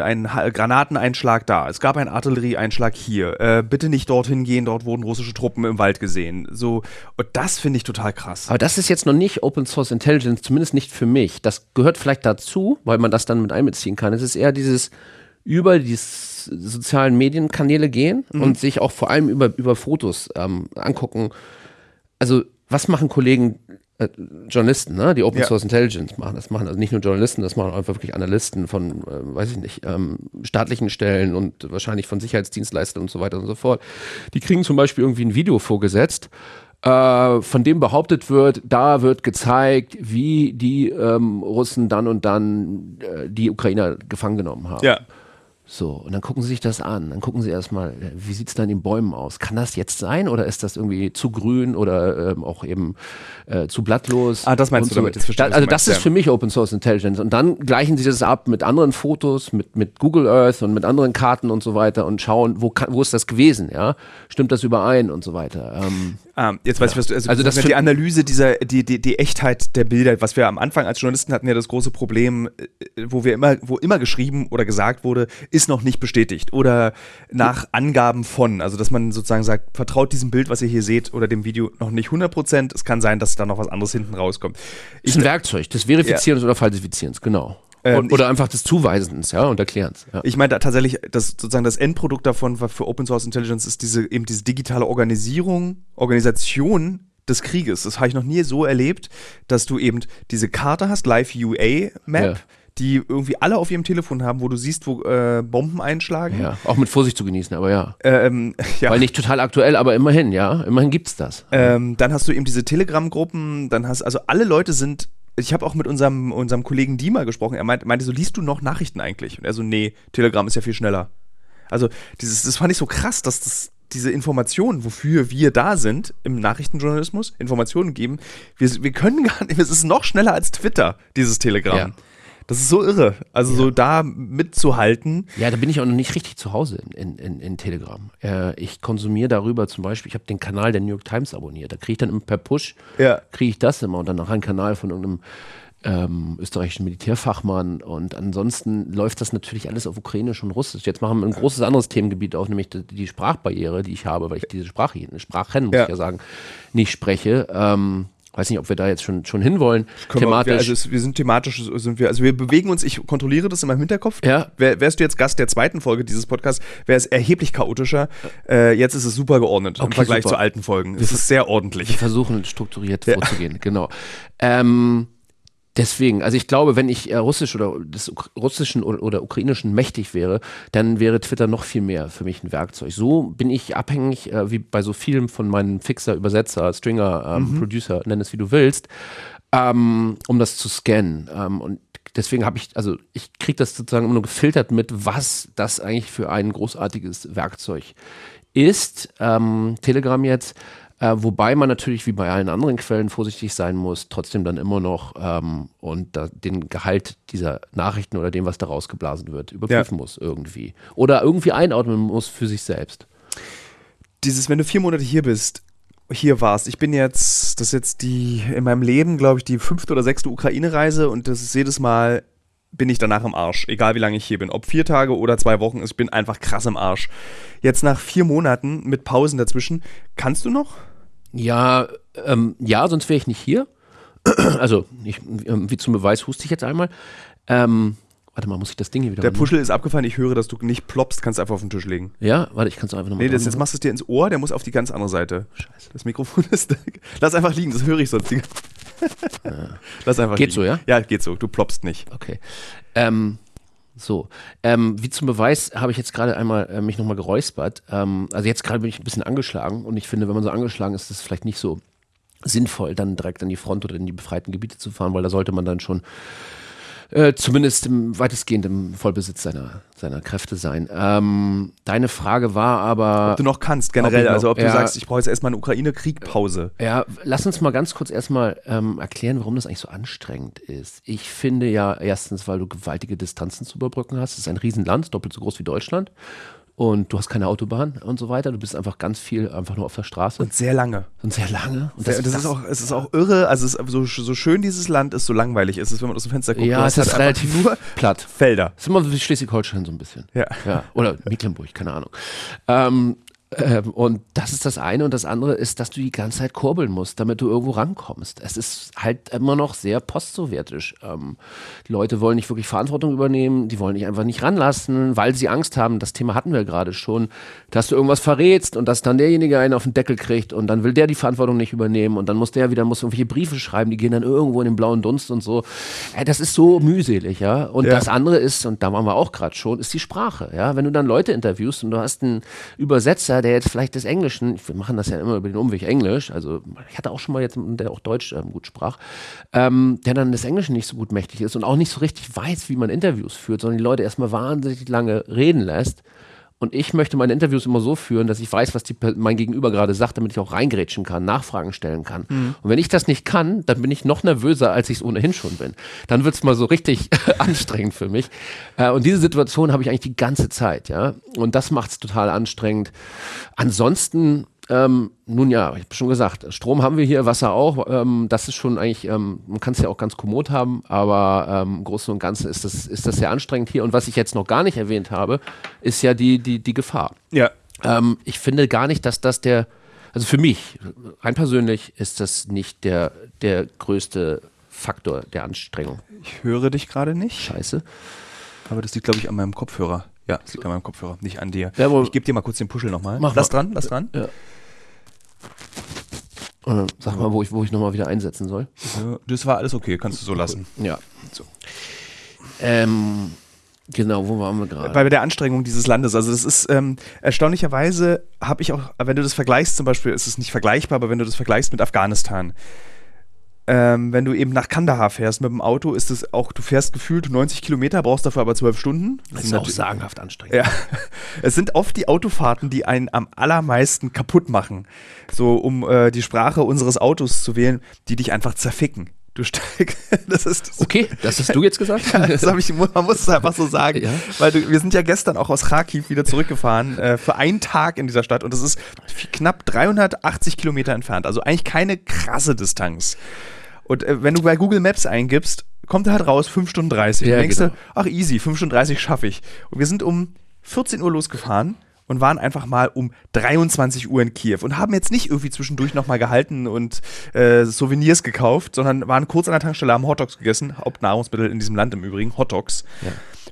Granateneinschlag da. Es gab einen Artillerieeinschlag hier. Äh, bitte nicht dorthin gehen, dort wurden russische Truppen im Wald gesehen. So, und das finde ich total krass. Aber das ist jetzt noch nicht Open Source Intelligence, zumindest nicht für mich. Das gehört vielleicht dazu, weil man das dann mit einbeziehen kann. Es ist eher dieses über die s- sozialen Medienkanäle gehen und sich auch vor allem über, über Fotos ähm, angucken. Also, was machen Kollegen, äh, Journalisten, ne, die Open Ja. Source Intelligence machen? Das machen also nicht nur Journalisten, das machen einfach wirklich Analysten von, äh, weiß ich nicht, ähm, staatlichen Stellen und wahrscheinlich von Sicherheitsdienstleistern und so weiter und so fort. Die kriegen zum Beispiel irgendwie ein Video vorgesetzt, äh, von dem behauptet wird, da wird gezeigt, wie die ähm, Russen dann und dann äh, die Ukrainer gefangen genommen haben. Ja. So, und dann gucken sie sich das an. Dann gucken sie erstmal, äh, wie sieht es da in den Bäumen aus? Kann das jetzt sein oder ist das irgendwie zu grün oder ähm, auch eben äh, zu blattlos? Ah, das meinst du damit, jetzt verstehe Da, also das ist ja. für mich Open Source Intelligence. Und dann gleichen sie das ab mit anderen Fotos, mit, mit Google Earth und mit anderen Karten und so weiter und schauen, wo, kann, wo ist das gewesen? Ja? Stimmt das überein und so weiter? Ähm, Ah, jetzt weiß ich, was du, also, Also das das die Analyse dieser, die, die, die Echtheit der Bilder, was wir am Anfang als Journalisten hatten ja das große Problem, äh, wo wir immer, wo immer geschrieben oder gesagt wurde, ist noch nicht bestätigt oder nach Angaben von, also dass man sozusagen sagt, vertraut diesem Bild, was ihr hier seht oder dem Video noch nicht 100 Prozent, es kann sein, dass da noch was anderes hinten rauskommt. ist ein Werkzeug des Verifizierens oder Falsifizierens, genau. Ähm, oder einfach des Zuweisens, ja, und Erklärens. Ja. Ich meine da tatsächlich, das sozusagen das Endprodukt davon war für Open Source Intelligence ist diese eben diese digitale Organisierung, Organisation des Krieges. Das habe ich noch nie so erlebt, dass du eben diese Karte hast, Live UA Map, Ja. die irgendwie alle auf ihrem Telefon haben, wo du siehst, wo äh, Bomben einschlagen. ja, auch mit Vorsicht zu genießen, aber ja. Ähm, [LAUGHS] ja. Weil nicht total aktuell, aber immerhin, ja. Immerhin gibt's das. Ähm, dann hast du eben diese Telegram-Gruppen, dann hast also alle Leute sind. Ich habe auch mit unserem, unserem Kollegen Dima gesprochen. Er meinte, meinte so, liest du noch Nachrichten eigentlich? Und er so, nee, Telegram ist ja viel schneller. Also, dieses, das fand ich so krass, dass das, diese Informationen, wofür wir da sind im Nachrichtenjournalismus, Informationen geben, wir, wir können gar nicht, es ist noch schneller als Twitter, dieses Telegram. Ja. Das ist so irre. Also, so da mitzuhalten. Ja, da bin ich auch noch nicht richtig zu Hause in, in, in, in Telegram. Äh, ich konsumiere darüber zum Beispiel, ich habe den Kanal der New York Times abonniert. Da kriege ich dann immer per Push, Ja. kriege ich das immer und dann noch einen Kanal von irgendeinem ähm, österreichischen Militärfachmann. Und ansonsten läuft das natürlich alles auf Ukrainisch und Russisch. Jetzt machen wir ein großes anderes Themengebiet auf, nämlich die, die Sprachbarriere, die ich habe, weil ich diese Sprache, Sprachen, muss Ja. ich ja sagen, nicht spreche. Ähm, weiß nicht, ob wir da jetzt schon, schon hinwollen, thematisch. Wir, also es, wir sind thematisch, sind wir, also wir bewegen uns, ich kontrolliere das in meinem Hinterkopf. Ja. Wär, wärst du jetzt Gast der zweiten Folge dieses Podcasts, wäre es erheblich chaotischer. Äh, jetzt ist es super geordnet im Okay, Vergleich super. zu alten Folgen. Es ist sehr ordentlich. Wir versuchen strukturiert vorzugehen, genau. Ähm, deswegen, also ich glaube, wenn ich äh, Russisch oder des Uk Russischen oder, oder Ukrainischen mächtig wäre, dann wäre Twitter noch viel mehr für mich ein Werkzeug. So bin ich abhängig, äh, wie bei so vielen von meinen Fixer, Übersetzer, Stringer, ähm, Producer, nenn es wie du willst, ähm, um das zu scannen. Ähm, und deswegen habe ich, also ich kriege das sozusagen immer nur gefiltert mit, was das eigentlich für ein großartiges Werkzeug ist. Ähm, Telegram jetzt. Äh, wobei man natürlich wie bei allen anderen Quellen vorsichtig sein muss, trotzdem dann immer noch ähm, und da, den Gehalt dieser Nachrichten oder dem, was da rausgeblasen wird, überprüfen muss irgendwie. Oder irgendwie einordnen muss für sich selbst. Dieses, wenn du vier Monate hier bist, hier warst, ich bin jetzt, das ist jetzt die, in meinem Leben, glaube ich, die fünfte oder sechste Ukraine-Reise und das ist jedes Mal, bin ich danach im Arsch, egal wie lange ich hier bin. Ob vier Tage oder zwei Wochen, ich bin einfach krass im Arsch. Jetzt nach vier Monaten mit Pausen dazwischen, kannst du noch? Ja, ähm, ja, sonst wäre ich nicht hier. [CLEARS THROAT] also, ich, ähm, wie zum Beweis huste ich jetzt einmal. Ähm, warte mal, muss ich das Ding hier wieder Der Puschel ist abgefallen, ich höre, dass du nicht ploppst, kannst einfach auf den Tisch legen. Ja, warte, ich kann es einfach nochmal Nee, das, jetzt machst du es dir ins Ohr, der muss auf die ganz andere Seite. Scheiße. Das Mikrofon [LAUGHS] ist. Lass einfach liegen, das höre ich sonst. [LAUGHS] Lass einfach Geht liegen. so, ja? Ja, geht so. Du ploppst nicht. Okay. Ähm, so, ähm, wie zum Beweis habe ich jetzt gerade einmal äh, mich nochmal geräuspert. Ähm, also jetzt gerade bin ich ein bisschen angeschlagen und ich finde, wenn man so angeschlagen ist, ist es vielleicht nicht so sinnvoll, dann direkt an die Front oder in die befreiten Gebiete zu fahren, weil da sollte man dann schon äh, zumindest im, weitestgehend im Vollbesitz seiner, seiner Kräfte sein. Ähm, deine Frage war aber. Ob du noch kannst, generell. Ob noch- also ob du ja. sagst, ich brauche jetzt erstmal eine Ukraine-Krieg-Pause. Ja, lass uns mal ganz kurz erstmal ähm, erklären, warum das eigentlich so anstrengend ist. Ich finde ja erstens, weil du gewaltige Distanzen zu überbrücken hast. Es ist ein Riesenland, doppelt so groß wie Deutschland. Und du hast keine Autobahn und so weiter. Du bist einfach ganz viel einfach nur auf der Straße. Und sehr lange. Und sehr lange. Und das, das, ist auch, es ist auch irre, also es ist so, so schön dieses Land ist, so langweilig ist es, wenn man aus dem Fenster guckt. Ja, es ist halt relativ nur [LAUGHS] platt. Felder. Es ist immer wie Schleswig-Holstein so ein bisschen. Ja. ja. Oder Mecklenburg, keine Ahnung. Ähm, ähm, und das ist das eine. Und das andere ist, dass du die ganze Zeit kurbeln musst, damit du irgendwo rankommst. Es ist halt immer noch sehr postsowjetisch. Ähm, die Leute wollen nicht wirklich Verantwortung übernehmen, die wollen dich einfach nicht ranlassen, weil sie Angst haben. Das Thema hatten wir gerade schon, dass du irgendwas verrätst und dass dann derjenige einen auf den Deckel kriegt und dann will der die Verantwortung nicht übernehmen und dann muss der wieder muss irgendwelche Briefe schreiben, die gehen dann irgendwo in den blauen Dunst und so. Ja, das ist so mühselig, ja. Und Ja. das andere ist, und da waren wir auch gerade schon, ist die Sprache, ja. Wenn du dann Leute interviewst und du hast einen Übersetzer, der jetzt vielleicht des Englischen, wir machen das ja immer über den Umweg Englisch, also ich hatte auch schon mal jetzt, der auch Deutsch ähm, gut sprach, ähm, der dann des Englischen nicht so gut mächtig ist und auch nicht so richtig weiß, wie man Interviews führt, sondern die Leute erstmal wahnsinnig lange reden lässt. Und ich möchte meine Interviews immer so führen, dass ich weiß, was die, mein Gegenüber gerade sagt, damit ich auch reingrätschen kann, Nachfragen stellen kann. Und wenn ich das nicht kann, dann bin ich noch nervöser, als ich es ohnehin schon bin. Dann wird es mal so richtig [LAUGHS] anstrengend für mich. Äh, und diese Situation habe ich eigentlich die ganze Zeit, ja. Und das macht es total anstrengend. Ansonsten, ähm, nun ja, ich habe schon gesagt, Strom haben wir hier, Wasser auch. Ähm, das ist schon eigentlich, ähm, man kann es ja auch ganz kommod haben, aber ähm, im Großen und Ganzen ist das, ist das sehr anstrengend hier. Und was ich jetzt noch gar nicht erwähnt habe, ist ja die, die, die Gefahr. Ja. Ähm, ich finde gar nicht, dass das der, also für mich, rein persönlich, ist das nicht der, der größte Faktor der Anstrengung. Ich höre dich gerade nicht, Scheiße. aber das liegt, glaube ich, an meinem Kopfhörer. Ja, das liegt an meinem Kopfhörer, nicht an dir. Ja, aber- ich gebe dir mal kurz den Puschel nochmal. Mach Lass mal. dran, lass dran. Ja. Äh, sag mal, wo ich, wo ich nochmal wieder einsetzen soll. Das war alles okay, kannst du so lassen. Ja. So. Ähm, genau, wo waren wir gerade? Bei der Anstrengung dieses Landes. Also das ist ähm, erstaunlicherweise habe ich auch, wenn du das vergleichst, zum Beispiel, ist es nicht vergleichbar, aber wenn du das vergleichst mit Afghanistan, ähm, wenn du eben nach Kandahar fährst mit dem Auto, ist es auch, du fährst gefühlt 90 Kilometer, brauchst dafür aber 12 Stunden. Das ist auch sagenhaft anstrengend. Ja, [LAUGHS] es sind oft die Autofahrten, die einen am allermeisten kaputt machen. So, um äh, die Sprache unseres Autos zu wählen, die dich einfach zerficken. Du steigst, [LAUGHS] das ist das Okay, das hast du jetzt gesagt? [LAUGHS] das habe ich, man muss es einfach so sagen. Ja. Weil du, wir sind ja gestern auch aus Kharkiv wieder zurückgefahren äh, für einen Tag in dieser Stadt und das ist knapp 380 Kilometer entfernt. Also eigentlich keine krasse Distanz. Und äh, wenn du bei Google Maps eingibst, kommt halt raus 5 Stunden 30. Ja, und denkst genau. du, ach easy, 5 Stunden 30 schaffe ich. Und wir sind um 14 Uhr losgefahren und waren einfach mal um 23 Uhr in Kiew und haben jetzt nicht irgendwie zwischendurch nochmal gehalten und äh, Souvenirs gekauft, sondern waren kurz an der Tankstelle, haben Hotdogs gegessen, Hauptnahrungsmittel in diesem Land im Übrigen, Hotdogs.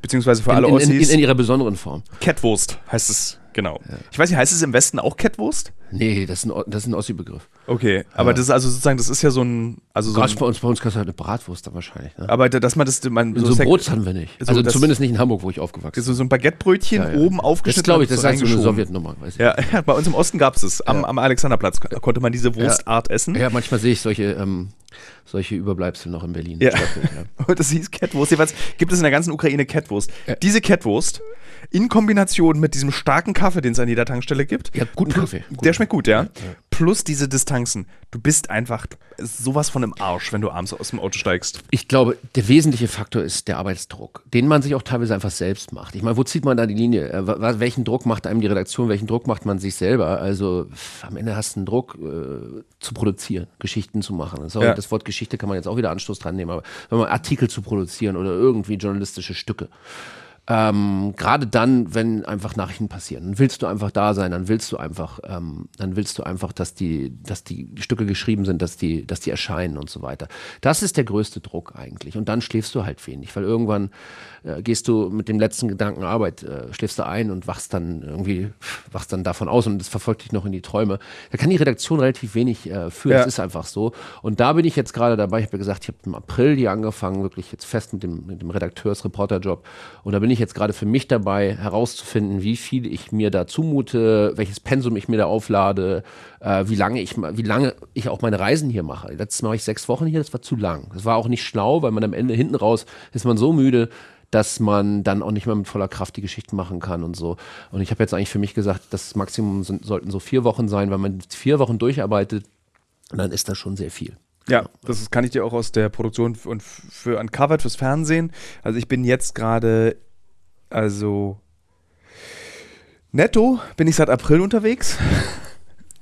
Beziehungsweise für In, alle in, in, Ossis, in ihrer besonderen Form. Catwurst heißt es, genau. Ich weiß nicht, heißt es im Westen auch Catwurst? Nee, das ist ein, das ist ein Ossi-Begriff. Okay, aber das ist also sozusagen, das ist ja so ein, also so ein, bei uns, bei uns kannst du halt eine Bratwurst dann wahrscheinlich. Ne? aber dass man das, man so, Sek- Brot hatten wir nicht. so Also das- zumindest nicht in Hamburg, wo ich aufgewachsen bin. so, so ein Baguettebrötchen Ja, ja. oben Das aufgeschnitten. glaube ich, das ist halt so eine. Sowjetnummer. Weiß ich. Ja, ja, [LAUGHS] bei uns im Osten gab es es. Am, am Alexanderplatz ko- konnte man diese Wurstart essen. Ja, manchmal sehe ich solche, ähm, solche Überbleibsel noch in Berlin. Ja. Ja. Und [LAUGHS] das hieß Catwurst. Jedenfalls gibt es in der ganzen Ukraine Catwurst. Ja. Diese Catwurst in Kombination mit diesem starken Kaffee, den es an jeder Tankstelle gibt. Ja, guten Kaffee. Der schmeckt gut, ja. Plus diese Distanzen. Du bist einfach sowas von im Arsch, wenn du abends aus dem Auto steigst. Ich glaube, der wesentliche Faktor ist der Arbeitsdruck, den man sich auch teilweise einfach selbst macht. Ich meine, wo zieht man da die Linie? Äh, welchen Druck macht einem die Redaktion? Welchen Druck macht man sich selber? Also am Ende hast du einen Druck äh, zu produzieren, Geschichten zu machen. Sorry, Ja. Das Wort Geschichte kann man jetzt auch wieder Anstoß dran nehmen, aber wenn man Artikel zu produzieren oder irgendwie journalistische Stücke. Ähm, Gerade dann, wenn einfach Nachrichten passieren, dann willst du einfach da sein, dann willst du einfach, ähm, dann willst du einfach, dass die, dass die Stücke geschrieben sind, dass die, dass die erscheinen und so weiter. Das ist der größte Druck eigentlich. Und dann schläfst du halt wenig, weil irgendwann äh, gehst du mit dem letzten Gedanken Arbeit, äh, schläfst du ein und wachst dann irgendwie, wachst dann davon aus und das verfolgt dich noch in die Träume. Da kann die Redaktion relativ wenig äh, für. Ja. Das ist einfach so. Und da bin ich jetzt gerade dabei. Ich habe ja gesagt, ich habe im April hier angefangen, wirklich jetzt fest mit dem, mit dem Redakteurs-Reporter-Job. Und da bin ich jetzt gerade für mich dabei, herauszufinden, wie viel ich mir da zumute, welches Pensum ich mir da auflade, äh, wie lange ich, wie lange ich auch meine Reisen hier mache. Letztes Mal war ich sechs Wochen hier, das war zu lang. Das war auch nicht schlau, weil man am Ende hinten raus ist man so müde, dass man dann auch nicht mehr mit voller Kraft die Geschichten machen kann und so. Und ich habe jetzt eigentlich für mich gesagt, das Maximum sind, sollten so vier Wochen sein, weil man vier Wochen durcharbeitet, dann ist das schon sehr viel. Ja, das kann ich dir auch aus der Produktion und für Uncovered fürs Fernsehen. Also ich bin jetzt gerade, also Netto bin ich seit April unterwegs.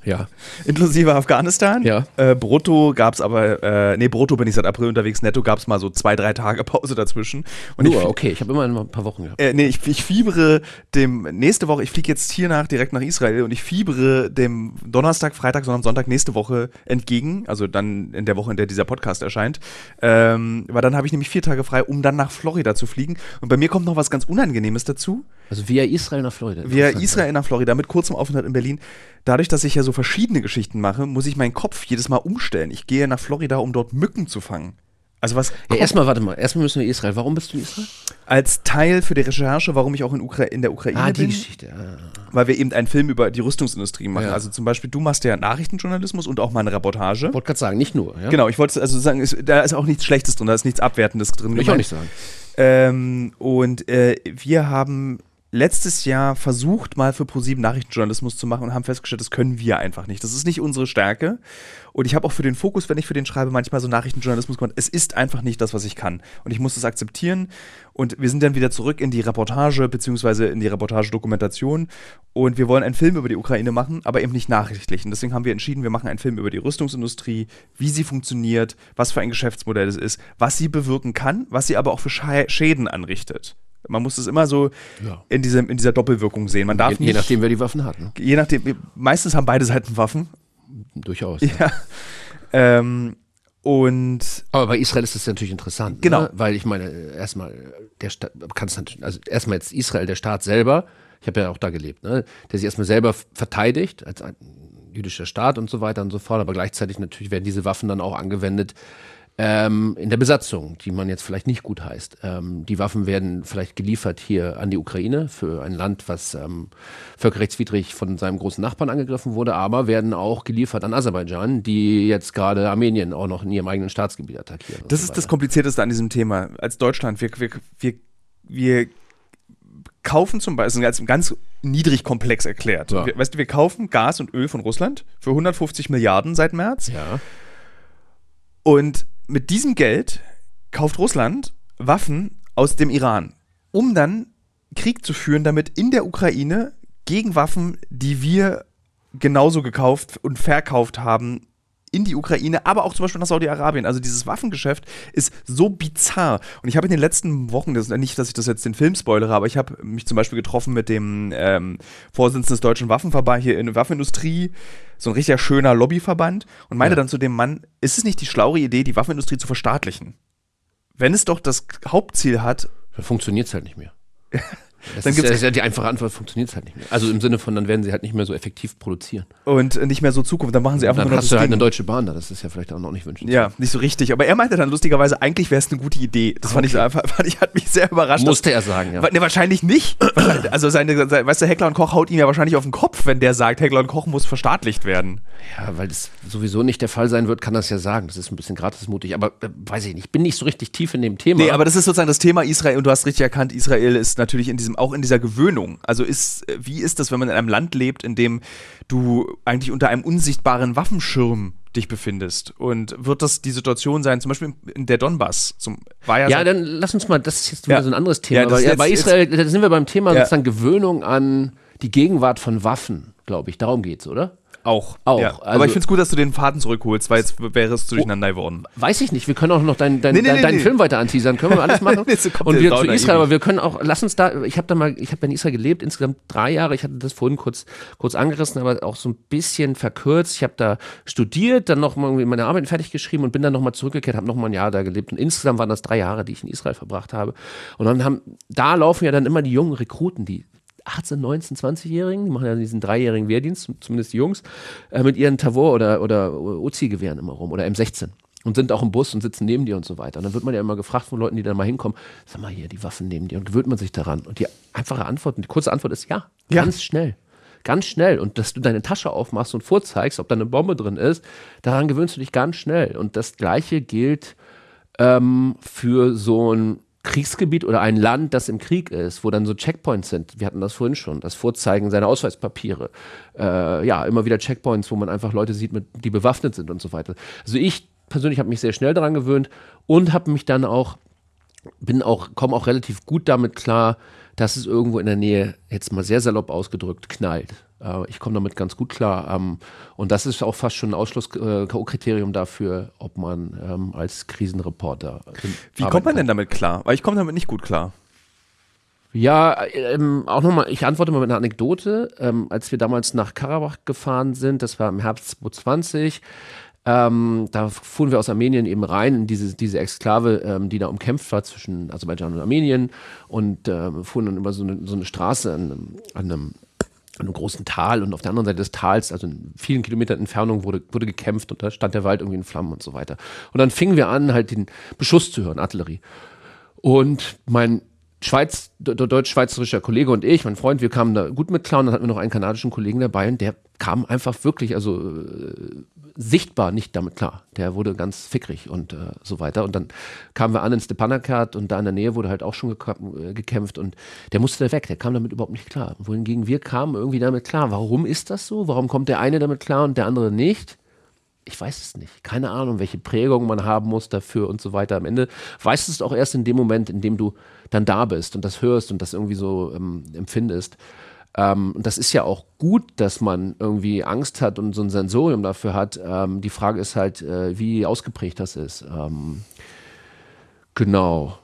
Ja. Inklusive Afghanistan. Ja. Äh, brutto gab es aber, äh, nee, brutto bin ich seit April unterwegs. Netto gab es mal so zwei, drei Tage Pause dazwischen. Und Nur, ich, okay, ich habe immer ein paar Wochen gehabt. äh, nee, ich, ich fiebere dem nächste Woche, ich fliege jetzt hier nach, direkt nach Israel und ich fiebere dem Donnerstag, Freitag, sondern Sonntag nächste Woche entgegen. Also dann in der Woche, in der dieser Podcast erscheint. Ähm, weil dann habe ich nämlich vier Tage frei, um dann nach Florida zu fliegen. Und bei mir kommt noch was ganz Unangenehmes dazu. Also via Israel nach Florida. Via. Israel nach Florida mit kurzem Aufenthalt in Berlin. Dadurch, dass ich ja so verschiedene Geschichten mache, muss ich meinen Kopf jedes Mal umstellen. Ich gehe nach Florida, um dort Mücken zu fangen. Also was Ja, erstmal, warte mal, erstmal müssen wir Israel. Warum bist du in Israel? als Teil für die Recherche, warum ich auch in, Ukra in der Ukraine Ah, die bin, Geschichte. Ah. weil wir eben einen Film über die Rüstungsindustrie machen. Ja. Also zum Beispiel, du machst ja Nachrichtenjournalismus und auch mal eine Reportage. Wollte gerade sagen, nicht nur. Ja? Genau, ich wollte also sagen, ist, da ist auch nichts Schlechtes drin, da ist nichts Abwertendes drin. Will ich auch nicht sagen. Ähm, und äh, wir haben letztes Jahr versucht, mal für ProSieben Nachrichtenjournalismus zu machen und haben festgestellt, das können wir einfach nicht. Das ist nicht unsere Stärke. Und ich habe auch für den Fokus, wenn ich für den schreibe, manchmal so Nachrichtenjournalismus gemacht. Es ist einfach nicht das, was ich kann. Und ich muss das akzeptieren. Und wir sind dann wieder zurück in die Reportage, beziehungsweise in die Reportage-Dokumentation. Und wir wollen einen Film über die Ukraine machen, aber eben nicht nachrichtlich. Und deswegen haben wir entschieden, wir machen einen Film über die Rüstungsindustrie, wie sie funktioniert, was für ein Geschäftsmodell es ist, was sie bewirken kann, was sie aber auch für Schä- Schäden anrichtet. Man muss es immer so Ja. in, diesem, in dieser Doppelwirkung sehen. Man darf Je, je nicht, nachdem, wer die Waffen hat. Ne? je nachdem, meistens haben beide Seiten Waffen. Durchaus. Ja. Ähm, und Aber bei Israel ist das natürlich interessant. Genau. Ne? Weil ich meine, erstmal, der Staat, kannst natürlich, also erstmal jetzt Israel, der Staat selber, ich habe ja auch da gelebt, ne? der sich erstmal selber verteidigt als ein jüdischer Staat und so weiter und so fort, aber gleichzeitig natürlich werden diese Waffen dann auch angewendet ähm, in der Besatzung, die man jetzt vielleicht nicht gut heißt. Ähm, die Waffen werden vielleicht geliefert hier an die Ukraine für ein Land, was ähm, völkerrechtswidrig von seinem großen Nachbarn angegriffen wurde, aber werden auch geliefert an Aserbaidschan, die jetzt gerade Armenien auch noch in ihrem eigenen Staatsgebiet attackieren. und das so ist das. Komplizierteste an diesem Thema. Als Deutschland, wir, wir, wir, wir kaufen zum Beispiel, ganz, ganz niedrig komplex erklärt. Ja. Wir, weißt du, wir kaufen Gas und Öl von Russland für 150 Milliarden seit März. Ja. Und mit diesem Geld kauft Russland Waffen aus dem Iran, um dann Krieg zu führen, damit in der Ukraine gegen Waffen, die wir genauso gekauft und verkauft haben, in die Ukraine, aber auch zum Beispiel nach Saudi-Arabien. Also dieses Waffengeschäft ist so bizarr. Und ich habe in den letzten Wochen, das, nicht, dass ich das jetzt den Film spoilere, aber ich habe mich zum Beispiel getroffen mit dem ähm, Vorsitzenden des Deutschen Waffenverbands hier in der Waffenindustrie, so ein richtig schöner Lobbyverband, und meinte Ja. dann zu dem Mann, ist es nicht die schlaue Idee, die Waffenindustrie zu verstaatlichen? Wenn es doch das Hauptziel hat, Dann funktioniert es halt nicht mehr. [LAUGHS] Das, Dann gibt's- ist ja die einfache Antwort, funktioniert es halt nicht mehr. Also im Sinne von, dann werden sie halt nicht mehr so effektiv produzieren. und nicht mehr so Zukunft, dann machen sie einfach Dann nur noch hast du halt Ding. eine Deutsche Bahn da, das ist ja vielleicht auch noch nicht wünschenswert. Ja, nicht so richtig. Aber er meinte dann lustigerweise, eigentlich wäre es eine gute Idee. Das fand, ich, so einfach- [LAUGHS] fand ich, hat mich sehr überrascht. Musste er sagen, ja. Ne, wahrscheinlich nicht. [CLEARS THROAT] Also seine, seine, weißt du, Heckler und Koch haut ihn ja wahrscheinlich auf den Kopf, wenn der sagt, Heckler und Koch muss verstaatlicht werden. Ja, weil das sowieso nicht der Fall sein wird, kann das ja sagen. Das ist ein bisschen gratismutig, aber äh, weiß ich nicht. Ich bin nicht so richtig tief in dem Thema. Nee, aber das ist sozusagen das Thema Israel und du hast richtig erkannt, Israel ist natürlich in diesem, auch in dieser Gewöhnung. Also ist, äh, wie ist das, wenn man in einem Land lebt, in dem du eigentlich unter einem unsichtbaren Waffenschirm dich befindest? Und wird das die Situation sein, zum Beispiel in der Donbass, zum, war ja, ja, so- dann lass uns mal, das ist jetzt wieder Ja. so ein anderes Thema. Ja, jetzt- bei jetzt- Israel, da sind wir beim Thema sozusagen Gewöhnung an die Gegenwart von Waffen, glaube ich. Darum geht's, oder? Auch. Auch, Ja. also- Aber ich finde es gut, dass du den Faden zurückholst, weil jetzt wäre es durcheinander geworden. Weiß ich nicht. Wir können auch noch deinen dein, Nee, nee, dein, nee, deinen nee. Film weiter anteasern. Können wir alles machen? [LAUGHS] So und wir zu Israel, aber wir können auch, lass uns da, ich habe da mal, ich habe in Israel gelebt, insgesamt drei Jahre. Ich hatte das vorhin kurz, kurz angerissen, aber auch so ein bisschen verkürzt. Ich habe da studiert, dann noch mal irgendwie meine Arbeit fertig geschrieben und bin dann nochmal zurückgekehrt, habe nochmal ein Jahr da gelebt. Und insgesamt waren das drei Jahre, die ich in Israel verbracht habe. Und dann haben, da laufen ja dann immer die jungen Rekruten, die 18, 19, 20-Jährigen, die machen ja diesen dreijährigen Wehrdienst, zumindest die Jungs, äh, mit ihren Tavor- oder, oder Uzi-Gewehren immer rum oder M16 und sind auch im Bus und sitzen neben dir und so weiter. Und dann wird man ja immer gefragt von Leuten, die dann mal hinkommen, sag mal hier, die Waffen neben dir und gewöhnt man sich daran. Und die einfache Antwort, die kurze Antwort ist ja, Ja. ganz schnell. Ganz schnell. Und dass du deine Tasche aufmachst und vorzeigst, ob da eine Bombe drin ist, daran gewöhnst du dich ganz schnell. Und das Gleiche gilt ähm, für so ein Kriegsgebiet oder ein Land, das im Krieg ist, wo dann so Checkpoints sind. Wir hatten das vorhin schon, das Vorzeigen seiner Ausweispapiere. Äh, ja, immer wieder Checkpoints, wo man einfach Leute sieht, mit, die bewaffnet sind und so weiter. Also ich persönlich habe mich sehr schnell daran gewöhnt und habe mich dann auch bin auch, komme auch relativ gut damit klar, dass es irgendwo in der Nähe, jetzt mal sehr salopp ausgedrückt, knallt. Äh, ich komme damit ganz gut klar. Ähm, und das ist auch fast schon ein Ausschlusskriterium dafür, ob man ähm, als Krisenreporter. Wie kommt man denn damit klar? Weil ich komme damit nicht gut klar. Ja, ähm, auch nochmal, ich antworte mal mit einer Anekdote. Ähm, als wir damals nach Karabach gefahren sind, das war im Herbst 2020, ähm, da fuhren wir aus Armenien eben rein in diese, diese Exklave, ähm, die da umkämpft war zwischen Aserbaidschan und Armenien und äh, fuhren dann über so eine, so eine Straße an einem, an einem einem großen Tal und auf der anderen Seite des Tals, also in vielen Kilometern Entfernung, wurde, wurde gekämpft und da stand der Wald irgendwie in Flammen und so weiter. Und dann fingen wir an, halt den Beschuss zu hören, Artillerie. Und mein Schweiz, deutsch-schweizerischer Kollege und ich, mein Freund, wir kamen da gut mit klar und dann hatten wir noch einen kanadischen Kollegen dabei und der kam einfach wirklich, also äh, sichtbar nicht damit klar. Der wurde ganz fickrig und äh, so weiter. Und dann kamen wir an in Stepanakat und da in der Nähe wurde halt auch schon äh, gekämpft und der musste da weg, der kam damit überhaupt nicht klar. Wohingegen wir kamen irgendwie damit klar. Warum ist das so? Warum kommt der eine damit klar und der andere nicht? ich weiß es nicht. Keine Ahnung, welche Prägung man haben muss dafür und so weiter. Am Ende weißt du es auch erst in dem Moment, in dem du dann da bist und das hörst und das irgendwie so ähm, empfindest. Ähm, und das ist ja auch gut, dass man irgendwie Angst hat und so ein Sensorium dafür hat. Ähm, die Frage ist halt, äh, wie ausgeprägt das ist. Ähm, genau.